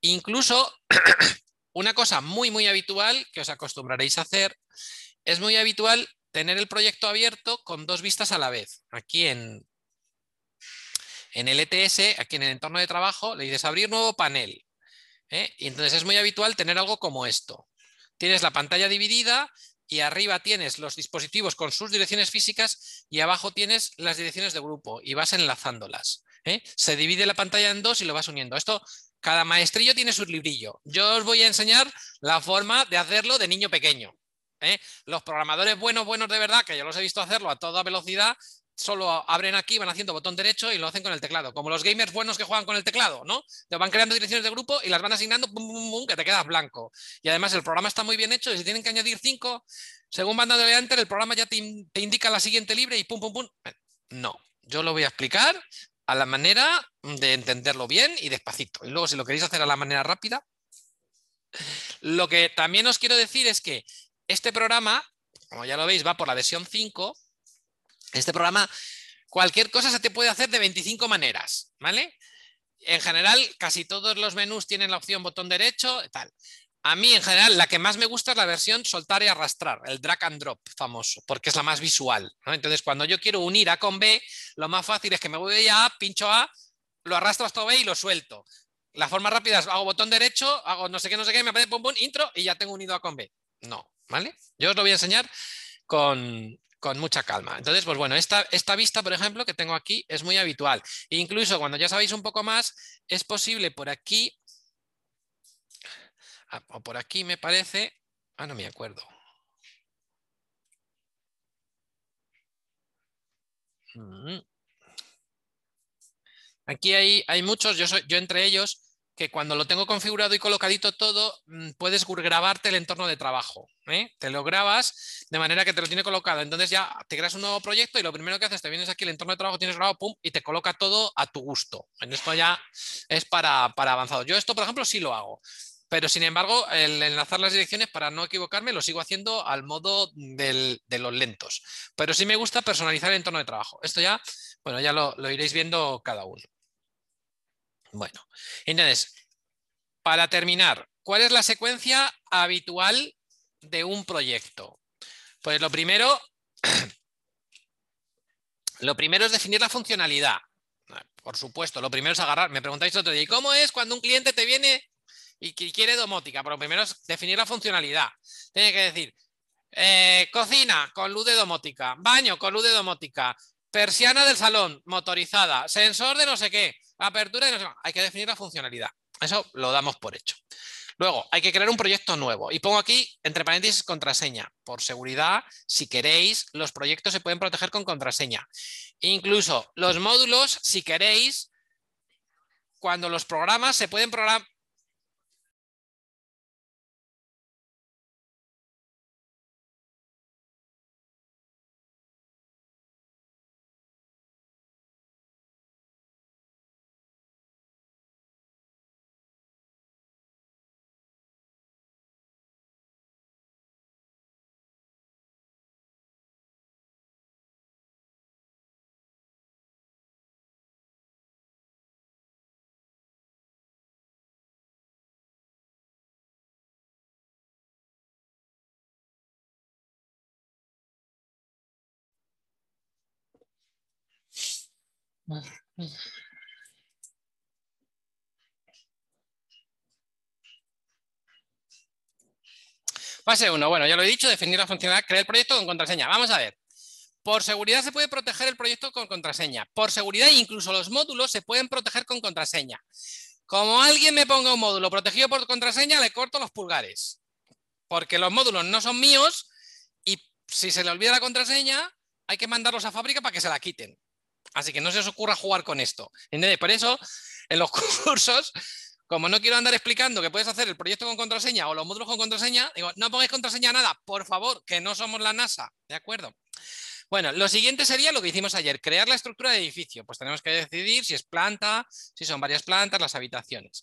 [SPEAKER 1] Incluso, <clears throat> una cosa muy, muy habitual que os acostumbraréis a hacer, es muy habitual tener el proyecto abierto con dos vistas a la vez. Aquí en, en el ETS, aquí en el entorno de trabajo, le dices abrir nuevo panel. ¿eh? Y entonces es muy habitual tener algo como esto. Tienes la pantalla dividida y arriba tienes los dispositivos con sus direcciones físicas y abajo tienes las direcciones de grupo y vas enlazándolas. ¿eh? Se divide la pantalla en dos y lo vas uniendo. Esto, cada maestrillo tiene su librillo. Yo os voy a enseñar la forma de hacerlo de niño pequeño. ¿eh? Los programadores buenos, buenos de verdad, que yo los he visto hacerlo a toda velocidad, solo abren aquí, van haciendo botón derecho y lo hacen con el teclado. Como los gamers buenos que juegan con el teclado, ¿no? Te van creando direcciones de grupo y las van asignando, que te quedas blanco. Y además el programa está muy bien hecho y si tienen que añadir cinco, según van dándole enter, el programa ya te, indica la siguiente libre y pum, pum, pum. No, yo lo voy a explicar a la manera de entenderlo bien y despacito. Y luego si lo queréis hacer a la manera rápida, lo que también os quiero decir es que este programa, como ya lo veis, va por la versión 5. Este programa cualquier cosa se te puede hacer de 25 maneras, ¿vale? En general, casi todos los menús tienen la opción botón derecho, tal. A mí, en general, la que más me gusta es la versión soltar y arrastrar, el drag and drop famoso, porque es la más visual. Entonces, cuando yo quiero unir A con B, lo más fácil es que me voy a A, pincho A, lo arrastro hasta B y lo suelto. La forma rápida es hago botón derecho, hago no sé qué, no sé qué, me aparece pum, pum, intro y ya tengo unido A con B. No, ¿vale? Yo os lo voy a enseñar con, mucha calma. Entonces, pues bueno, esta, esta vista, por ejemplo, que tengo aquí es muy habitual. E incluso cuando ya sabéis un poco más, es posible por aquí Ah, o por aquí me parece... Ah, no me acuerdo. Mm. Aquí hay, hay muchos, yo, soy, yo entre ellos, que cuando lo tengo configurado y colocadito todo, mm, puedes grabarte el entorno de trabajo. ¿eh? Te lo grabas de manera que te lo tiene colocado. Entonces ya te creas un nuevo proyecto y lo primero que haces, te vienes aquí el entorno de trabajo, tienes grabado, pum, y te coloca todo a tu gusto. En esto ya es para, para avanzado. Yo esto, por ejemplo, sí lo hago. Pero sin embargo, el enlazar las direcciones para no equivocarme lo sigo haciendo al modo de los lentos. Pero sí me gusta personalizar el entorno de trabajo. Esto ya, bueno, ya lo, iréis viendo cada uno. Bueno, entonces, para terminar, ¿cuál es la secuencia habitual de un proyecto? Pues lo primero, <clears throat> lo primero es definir la funcionalidad. Por supuesto, lo primero es agarrar. Me preguntáis otro día, ¿y cómo es cuando un cliente te viene y quiere domótica, pero primero es definir la funcionalidad. Tiene que decir, eh, cocina con luz de domótica, baño con luz de domótica, persiana del salón motorizada, sensor de no sé qué, apertura de no sé qué. Hay que definir la funcionalidad. Eso lo damos por hecho. Luego, hay que crear un proyecto nuevo. Y pongo aquí, entre paréntesis, contraseña. Por seguridad, si queréis, los proyectos se pueden proteger con contraseña. Incluso los módulos, si queréis, cuando los programas se pueden programar Fase 1. Bueno, ya lo he dicho, definir la funcionalidad, crear el proyecto con contraseña. Vamos a ver. Por seguridad se puede proteger el proyecto con contraseña. Por seguridad, incluso los módulos se pueden proteger con contraseña. Como alguien me ponga un módulo protegido por contraseña, le corto los pulgares. Porque los módulos no son míos y si se le olvida la contraseña, hay que mandarlos a fábrica para que se la quiten. Así que no se os ocurra jugar con esto. Por eso, en los <laughs> cursos, como no quiero andar explicando que puedes hacer el proyecto con contraseña o los módulos con contraseña, digo, no pongáis contraseña nada, por favor, que no somos la NASA, ¿de acuerdo? Bueno, lo siguiente sería lo que hicimos ayer, crear la estructura de edificio. Pues tenemos que decidir si es planta, si son varias plantas, las habitaciones.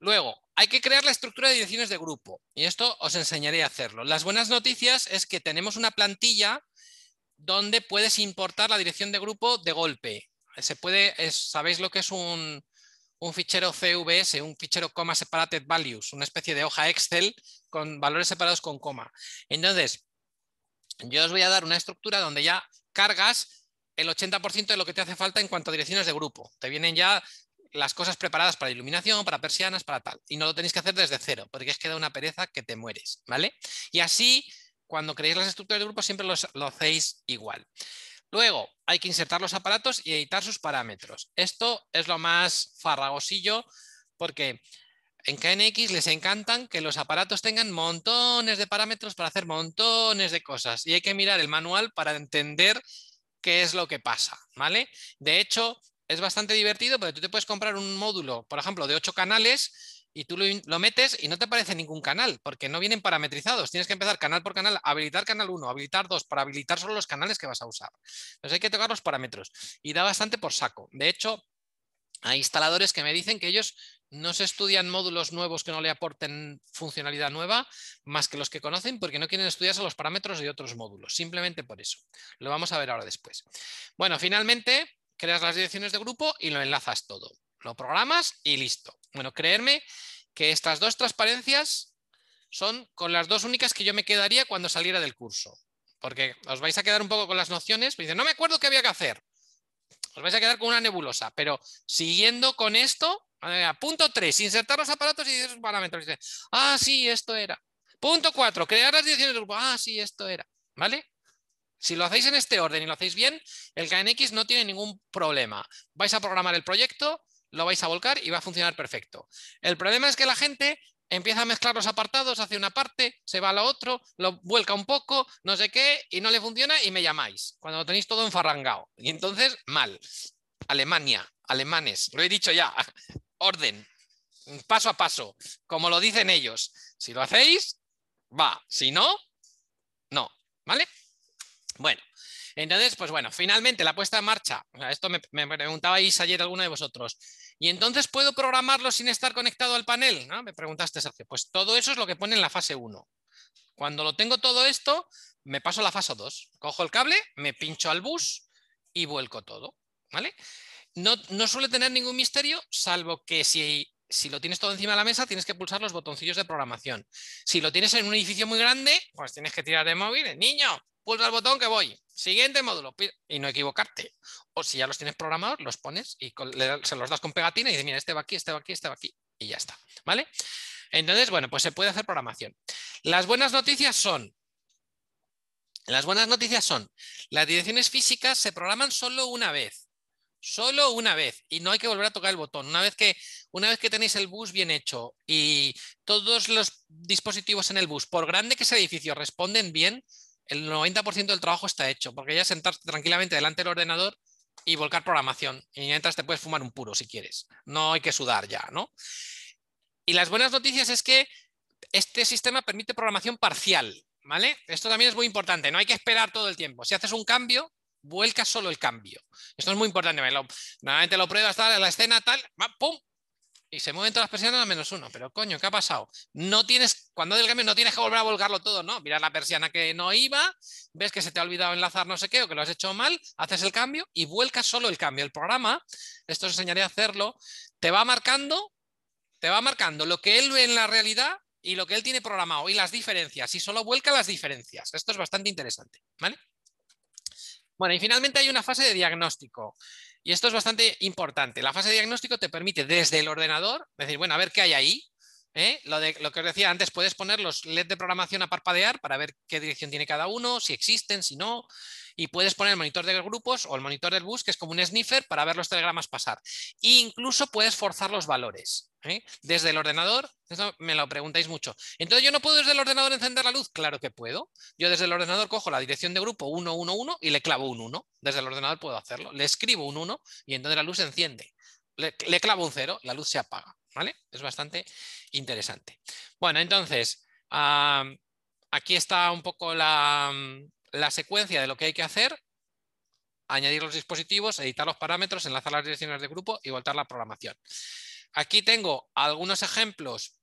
[SPEAKER 1] Luego, hay que crear la estructura de direcciones de grupo y esto os enseñaré a hacerlo. Las buenas noticias es que tenemos una plantilla donde puedes importar la dirección de grupo de golpe. Se puede, ¿Sabéis lo que es un, fichero CVS, un fichero coma separated values, una especie de hoja Excel con valores separados con coma? Entonces, yo os voy a dar una estructura donde ya cargas el 80% de lo que te hace falta en cuanto a direcciones de grupo. Te vienen ya las cosas preparadas para iluminación, para persianas, para tal. Y no lo tenéis que hacer desde cero, porque es que da una pereza que te mueres, ¿vale? Y así cuando creéis las estructuras de grupo siempre lo hacéis igual. Luego, hay que insertar los aparatos y editar sus parámetros. Esto es lo más farragosillo porque en KNX les encantan que los aparatos tengan montones de parámetros para hacer montones de cosas y hay que mirar el manual para entender qué es lo que pasa, ¿vale? De hecho, es bastante divertido porque tú te puedes comprar un módulo, por ejemplo, de ocho canales y tú lo, metes y no te aparece ningún canal, porque no vienen parametrizados. Tienes que empezar canal por canal, habilitar canal 1, habilitar 2, para habilitar solo los canales que vas a usar. Entonces hay que tocar los parámetros y da bastante por saco. De hecho, Hay instaladores que me dicen que ellos no se estudian módulos nuevos que no le aporten funcionalidad nueva, más que los que conocen, porque no quieren estudiarse los parámetros de otros módulos, simplemente por eso. Lo vamos a ver ahora después. Bueno, finalmente creas las direcciones de grupo y lo enlazas todo. Lo programas y listo. Bueno, creerme que estas dos transparencias son con las dos únicas que yo me quedaría cuando saliera del curso. Porque os vais a quedar un poco con las nociones, me dicen, no me acuerdo qué había que hacer os vais a quedar con una nebulosa, pero siguiendo con esto, punto 3, insertar los aparatos y esos parámetros. ah, sí, esto era. Punto 4, crear las direcciones de grupo. Ah, sí, esto era. ¿Vale? Si lo hacéis en este orden y lo hacéis bien, el KNX no tiene ningún problema. Vais a programar el proyecto, lo vais a volcar y va a funcionar perfecto. El problema es que la gente empieza a mezclar los apartados, hace una parte, se va a la otra, lo vuelca un poco, no sé qué, y no le funciona y me llamáis, cuando lo tenéis todo enfarrangado. Y entonces, mal. Alemania, alemanes, lo he dicho ya, <laughs> orden, paso a paso, como lo dicen ellos. Si lo hacéis, va, si no, no, ¿vale? Bueno, entonces, pues bueno, finalmente la puesta en marcha, esto me, me preguntabais ayer alguno de vosotros, y entonces puedo programarlo sin estar conectado al panel. ¿no? Me preguntaste, Sergio. Pues todo eso es lo que pone en la fase 1. Cuando lo tengo todo esto, me paso a la fase 2. Cojo el cable, me pincho al bus y vuelco todo. ¿vale? No, no suele tener ningún misterio, salvo que si, si lo tienes todo encima de la mesa, tienes que pulsar los botoncillos de programación. Si lo tienes en un edificio muy grande, pues tienes que tirar de móvil. Niño, pulsa el botón que voy. Siguiente módulo. Y no equivocarte. O si ya los tienes programados, los pones y se los das con pegatina y dices, mira, este va aquí, este va aquí, este va aquí. Y ya está. ¿Vale? Entonces, bueno, pues se puede hacer programación. Las buenas noticias son, las buenas noticias son, las direcciones físicas se programan solo una vez. Solo una vez. Y no hay que volver a tocar el botón. Una vez que, una vez que tenéis el bus bien hecho y todos los dispositivos en el bus, por grande que sea edificio, responden bien, el 90% del trabajo está hecho, porque ya sentarte tranquilamente delante del ordenador y volcar programación. Y mientras te puedes fumar un puro si quieres. No hay que sudar ya, ¿no? Y las buenas noticias es que este sistema permite programación parcial, ¿vale? Esto también es muy importante, no hay que esperar todo el tiempo. Si haces un cambio, vuelcas solo el cambio. Esto es muy importante. normalmente lo pruebas, tal, la escena tal, ¡pum! y se mueven todas las persianas a menos uno. Pero coño, ¿qué ha pasado? No tienes, cuando del cambio no tienes que volver a volcarlo todo, ¿no? Miras la persiana que no iba, ves que se te ha olvidado enlazar no sé qué o que lo has hecho mal, haces el cambio y vuelcas solo el cambio. El programa, esto os enseñaré a hacerlo, te va marcando, te va marcando lo que él ve en la realidad y lo que él tiene programado y las diferencias y solo vuelca las diferencias. Esto es bastante interesante, ¿vale? Bueno, y finalmente hay una fase de diagnóstico. Y esto es bastante importante. La fase de diagnóstico te permite desde el ordenador decir, bueno, a ver qué hay ahí. ¿eh? Lo, de, lo que os decía antes, puedes poner los LED de programación a parpadear para ver qué dirección tiene cada uno, si existen, si no. Y puedes poner el monitor de grupos o el monitor del bus, que es como un sniffer, para ver los telegramas pasar. E incluso puedes forzar los valores. ¿eh? Desde el ordenador, eso me lo preguntáis mucho. Entonces, ¿yo no puedo desde el ordenador encender la luz? Claro que puedo. Yo desde el ordenador cojo la dirección de grupo 111 y le clavo un 1. Desde el ordenador puedo hacerlo. Le escribo un 1 y entonces la luz se enciende. Le, clavo un 0, la luz se apaga. ¿Vale? Es bastante interesante. Bueno, entonces, aquí está un poco la, la secuencia de lo que hay que hacer añadir los dispositivos, editar los parámetros, enlazar las direcciones de grupo y voltar la programación. Aquí tengo algunos ejemplos,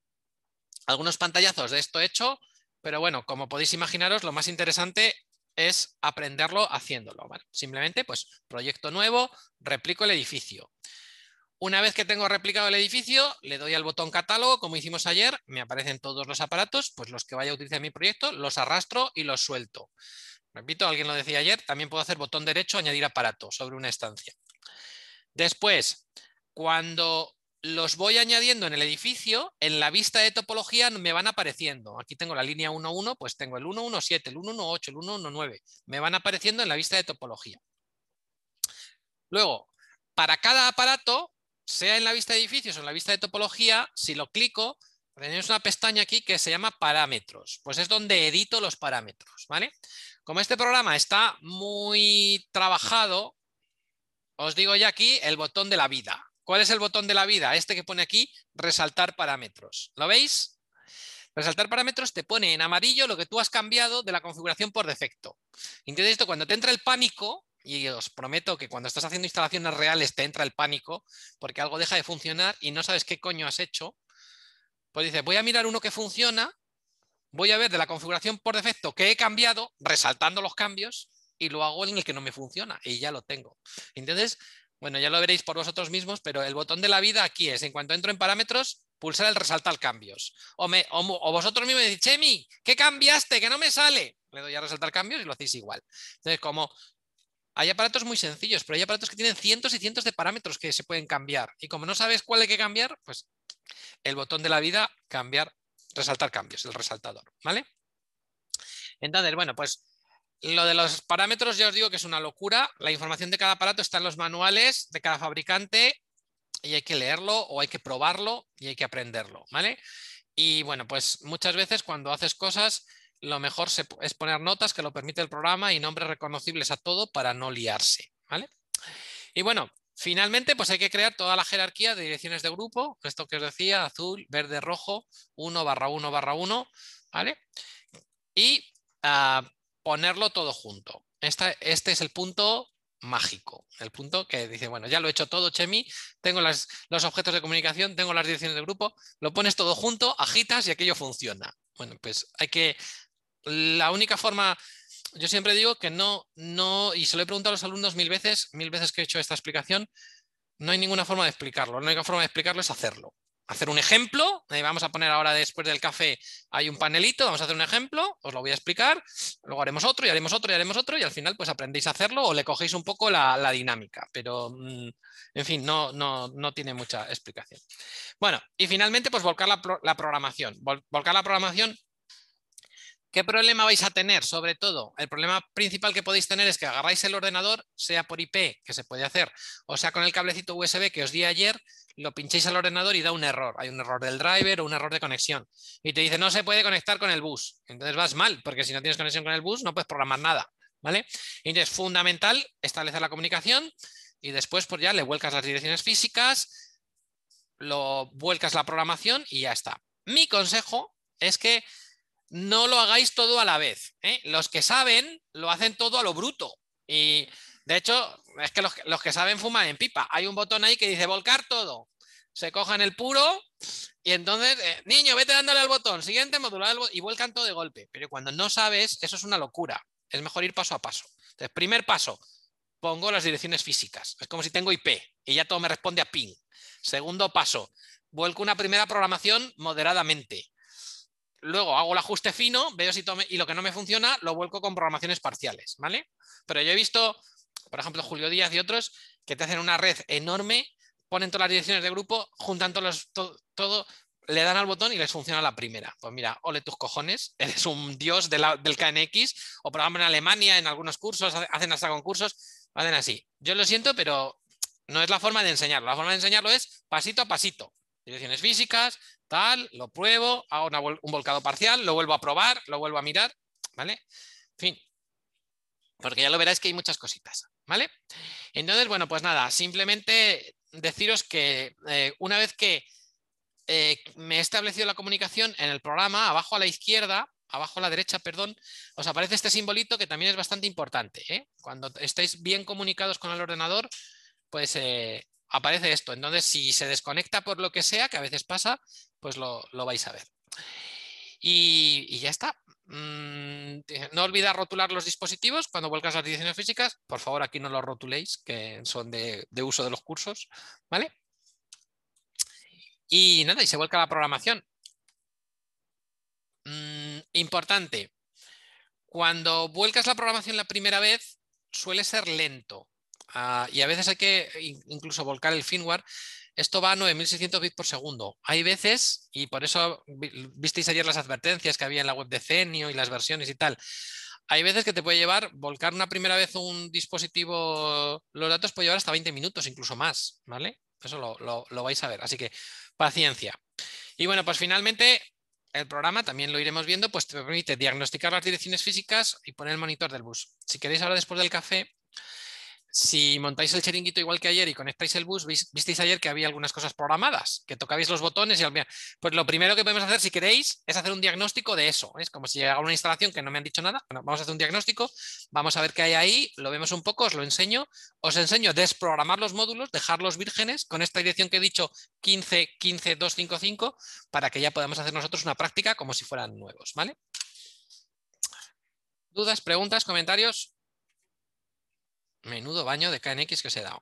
[SPEAKER 1] algunos pantallazos de esto hecho, pero bueno, como podéis imaginaros, lo más interesante es aprenderlo haciéndolo. Simplemente, pues, proyecto nuevo, replico el edificio. Una vez que tengo replicado el edificio, le doy al botón catálogo, como hicimos ayer, me aparecen todos los aparatos, pues los que vaya a utilizar mi proyecto, los arrastro y los suelto. Repito, alguien lo decía ayer, también puedo hacer botón derecho, añadir aparato sobre una estancia. Después, cuando los voy añadiendo en el edificio, en la vista de topología me van apareciendo. Aquí tengo la línea 1.1, pues tengo el 1.1.7, el 1.1.8, el 1.1.9. Me van apareciendo en la vista de topología. Luego, para cada aparato, sea en la vista de edificios o en la vista de topología, si lo clico, tenemos una pestaña aquí que se llama parámetros. Pues es donde edito los parámetros, ¿vale? Como este programa está muy trabajado, os digo ya aquí el botón de la vida. ¿Cuál es el botón de la vida? Este que pone aquí, resaltar parámetros. ¿Lo veis? Resaltar parámetros te pone en amarillo lo que tú has cambiado de la configuración por defecto. Entonces esto cuando te entra el pánico, y os prometo que cuando estás haciendo instalaciones reales te entra el pánico porque algo deja de funcionar y no sabes qué coño has hecho, pues dices, voy a mirar uno que funciona, voy a ver de la configuración por defecto que he cambiado, resaltando los cambios, y lo hago en el que no me funciona y ya lo tengo. Entonces, bueno, ya lo veréis por vosotros mismos, pero el botón de la vida aquí es, en cuanto entro en parámetros, pulsar el resaltar cambios. O, o, vosotros mismos me decís, Chemi, ¿qué cambiaste? Que no me sale. Le doy a resaltar cambios y lo hacéis igual. Entonces, como hay aparatos muy sencillos, pero hay aparatos que tienen cientos y cientos de parámetros que se pueden cambiar. Y como no sabes cuál hay que cambiar, pues el botón de la vida, cambiar, resaltar cambios, el resaltador, ¿vale? Entonces, bueno, pues lo de los parámetros ya os digo que es una locura. La información de cada aparato está en los manuales de cada fabricante y hay que leerlo o hay que probarlo y hay que aprenderlo, ¿vale? Y bueno, pues muchas veces cuando haces cosas, lo mejor es poner notas que lo permite el programa y nombres reconocibles a todo para no liarse, ¿vale? Y bueno, finalmente pues hay que crear toda la jerarquía de direcciones de grupo, esto que os decía, azul, verde, rojo, 1 barra 1 barra 1, ¿vale? Y ah, ponerlo todo junto. este es el punto mágico, el punto que dice, bueno, ya lo he hecho todo, Chemi, tengo los objetos de comunicación, tengo las direcciones de grupo, lo pones todo junto, agitas y aquello funciona. Bueno, pues hay que, la única forma, yo siempre digo que no, no, y se lo he preguntado a los alumnos mil veces, mil veces que he hecho esta explicación, no hay ninguna forma de explicarlo, la única forma de explicarlo es hacerlo hacer un ejemplo. Eh, vamos a poner ahora después del café, hay un panelito, vamos a hacer un ejemplo, os lo voy a explicar, luego haremos otro y haremos otro y haremos otro y al final pues aprendéis a hacerlo o le cogéis un poco la, dinámica, pero mm, en fin, no, no, no, tiene mucha explicación. Bueno, y finalmente pues volcar la, la programación. volcar la programación ¿Qué problema vais a tener? Sobre todo, el problema principal que podéis tener es que agarráis el ordenador, sea por IP, que se puede hacer, o sea con el cablecito USB que os di ayer, lo pinchéis al ordenador y da un error. Hay un error del driver o un error de conexión. Y te dice, no se puede conectar con el bus. Entonces vas mal, porque si no tienes conexión con el bus no puedes programar nada. ¿vale? Entonces, fundamental establecer la comunicación y después pues ya le vuelcas las direcciones físicas, lo vuelcas la programación y ya está. Mi consejo es que no lo hagáis todo a la vez. ¿eh? Los que saben lo hacen todo a lo bruto. Y de hecho, es que los, que saben fuman en pipa. Hay un botón ahí que dice volcar todo. Se cojan el puro y entonces, eh, niño, vete dándole al botón, siguiente, modular y vuelcan todo de golpe. Pero cuando no sabes, eso es una locura. Es mejor ir paso a paso. Entonces, primer paso, pongo las direcciones físicas. Es como si tengo IP y ya todo me responde a ping. Segundo paso, vuelco una primera programación moderadamente. Luego hago el ajuste fino, veo si tome, y lo que no me funciona lo vuelco con programaciones parciales, ¿vale? Pero yo he visto, por ejemplo, Julio Díaz y otros, que te hacen una red enorme, ponen todas las direcciones de grupo, juntan todos todo, le dan al botón y les funciona la primera. Pues mira, ole tus cojones, <laughs> eres un dios del KNX, o por en Alemania, en algunos cursos, hacen hasta concursos, hacen así. Yo lo siento, pero no es la forma de enseñarlo. La forma de enseñarlo es pasito a pasito. Direcciones físicas, tal, lo pruebo, hago un volcado parcial, lo vuelvo a probar, lo vuelvo a mirar, ¿vale? Fin, porque ya lo veréis que hay muchas cositas, ¿vale? Entonces, bueno, pues nada, simplemente deciros que eh, una vez que eh, me he establecido la comunicación en el programa, abajo a la izquierda, abajo a la derecha, perdón, os aparece este simbolito que también es bastante importante. ¿eh? Cuando estáis bien comunicados con el ordenador, pues aparece esto. Entonces, si se desconecta por lo que sea, que a veces pasa, pues lo, vais a ver. Y, ya está. Mm, no olvidar rotular los dispositivos cuando vuelcas las direcciones físicas. Por favor, aquí no los rotuléis, que son de, uso de los cursos. ¿Vale? Y nada, y se vuelca la programación. Mm, importante. Cuando vuelcas la programación la primera vez, suele ser lento. Ah, y a veces hay que incluso volcar el firmware. Esto va a 9600 bits por segundo. Hay veces, y por eso visteis ayer las advertencias que había en la web de Cenio y las versiones y tal. Hay veces que te puede llevar, volcar una primera vez un dispositivo, los datos puede llevar hasta 20 minutos, incluso más, ¿vale? Eso lo, lo vais a ver. Así que paciencia. Y bueno, pues finalmente el programa, también lo iremos viendo, pues te permite diagnosticar las direcciones físicas y poner el monitor del bus. Si queréis ahora después del café, Si montáis el chiringuito igual que ayer y conectáis el bus, visteis ayer que había algunas cosas programadas, que tocabais los botones y al Pues lo primero que podemos hacer, si queréis, es hacer un diagnóstico de eso. Es como si llega una instalación que no me han dicho nada. Bueno, vamos a hacer un diagnóstico, vamos a ver qué hay ahí, lo vemos un poco, os lo enseño. Os enseño desprogramar los módulos, dejarlos vírgenes con esta dirección que he dicho 15, 15, 255, para que ya podamos hacer nosotros una práctica como si fueran nuevos, ¿vale? ¿Dudas, preguntas, comentarios? Menudo baño de KNX que os he dado.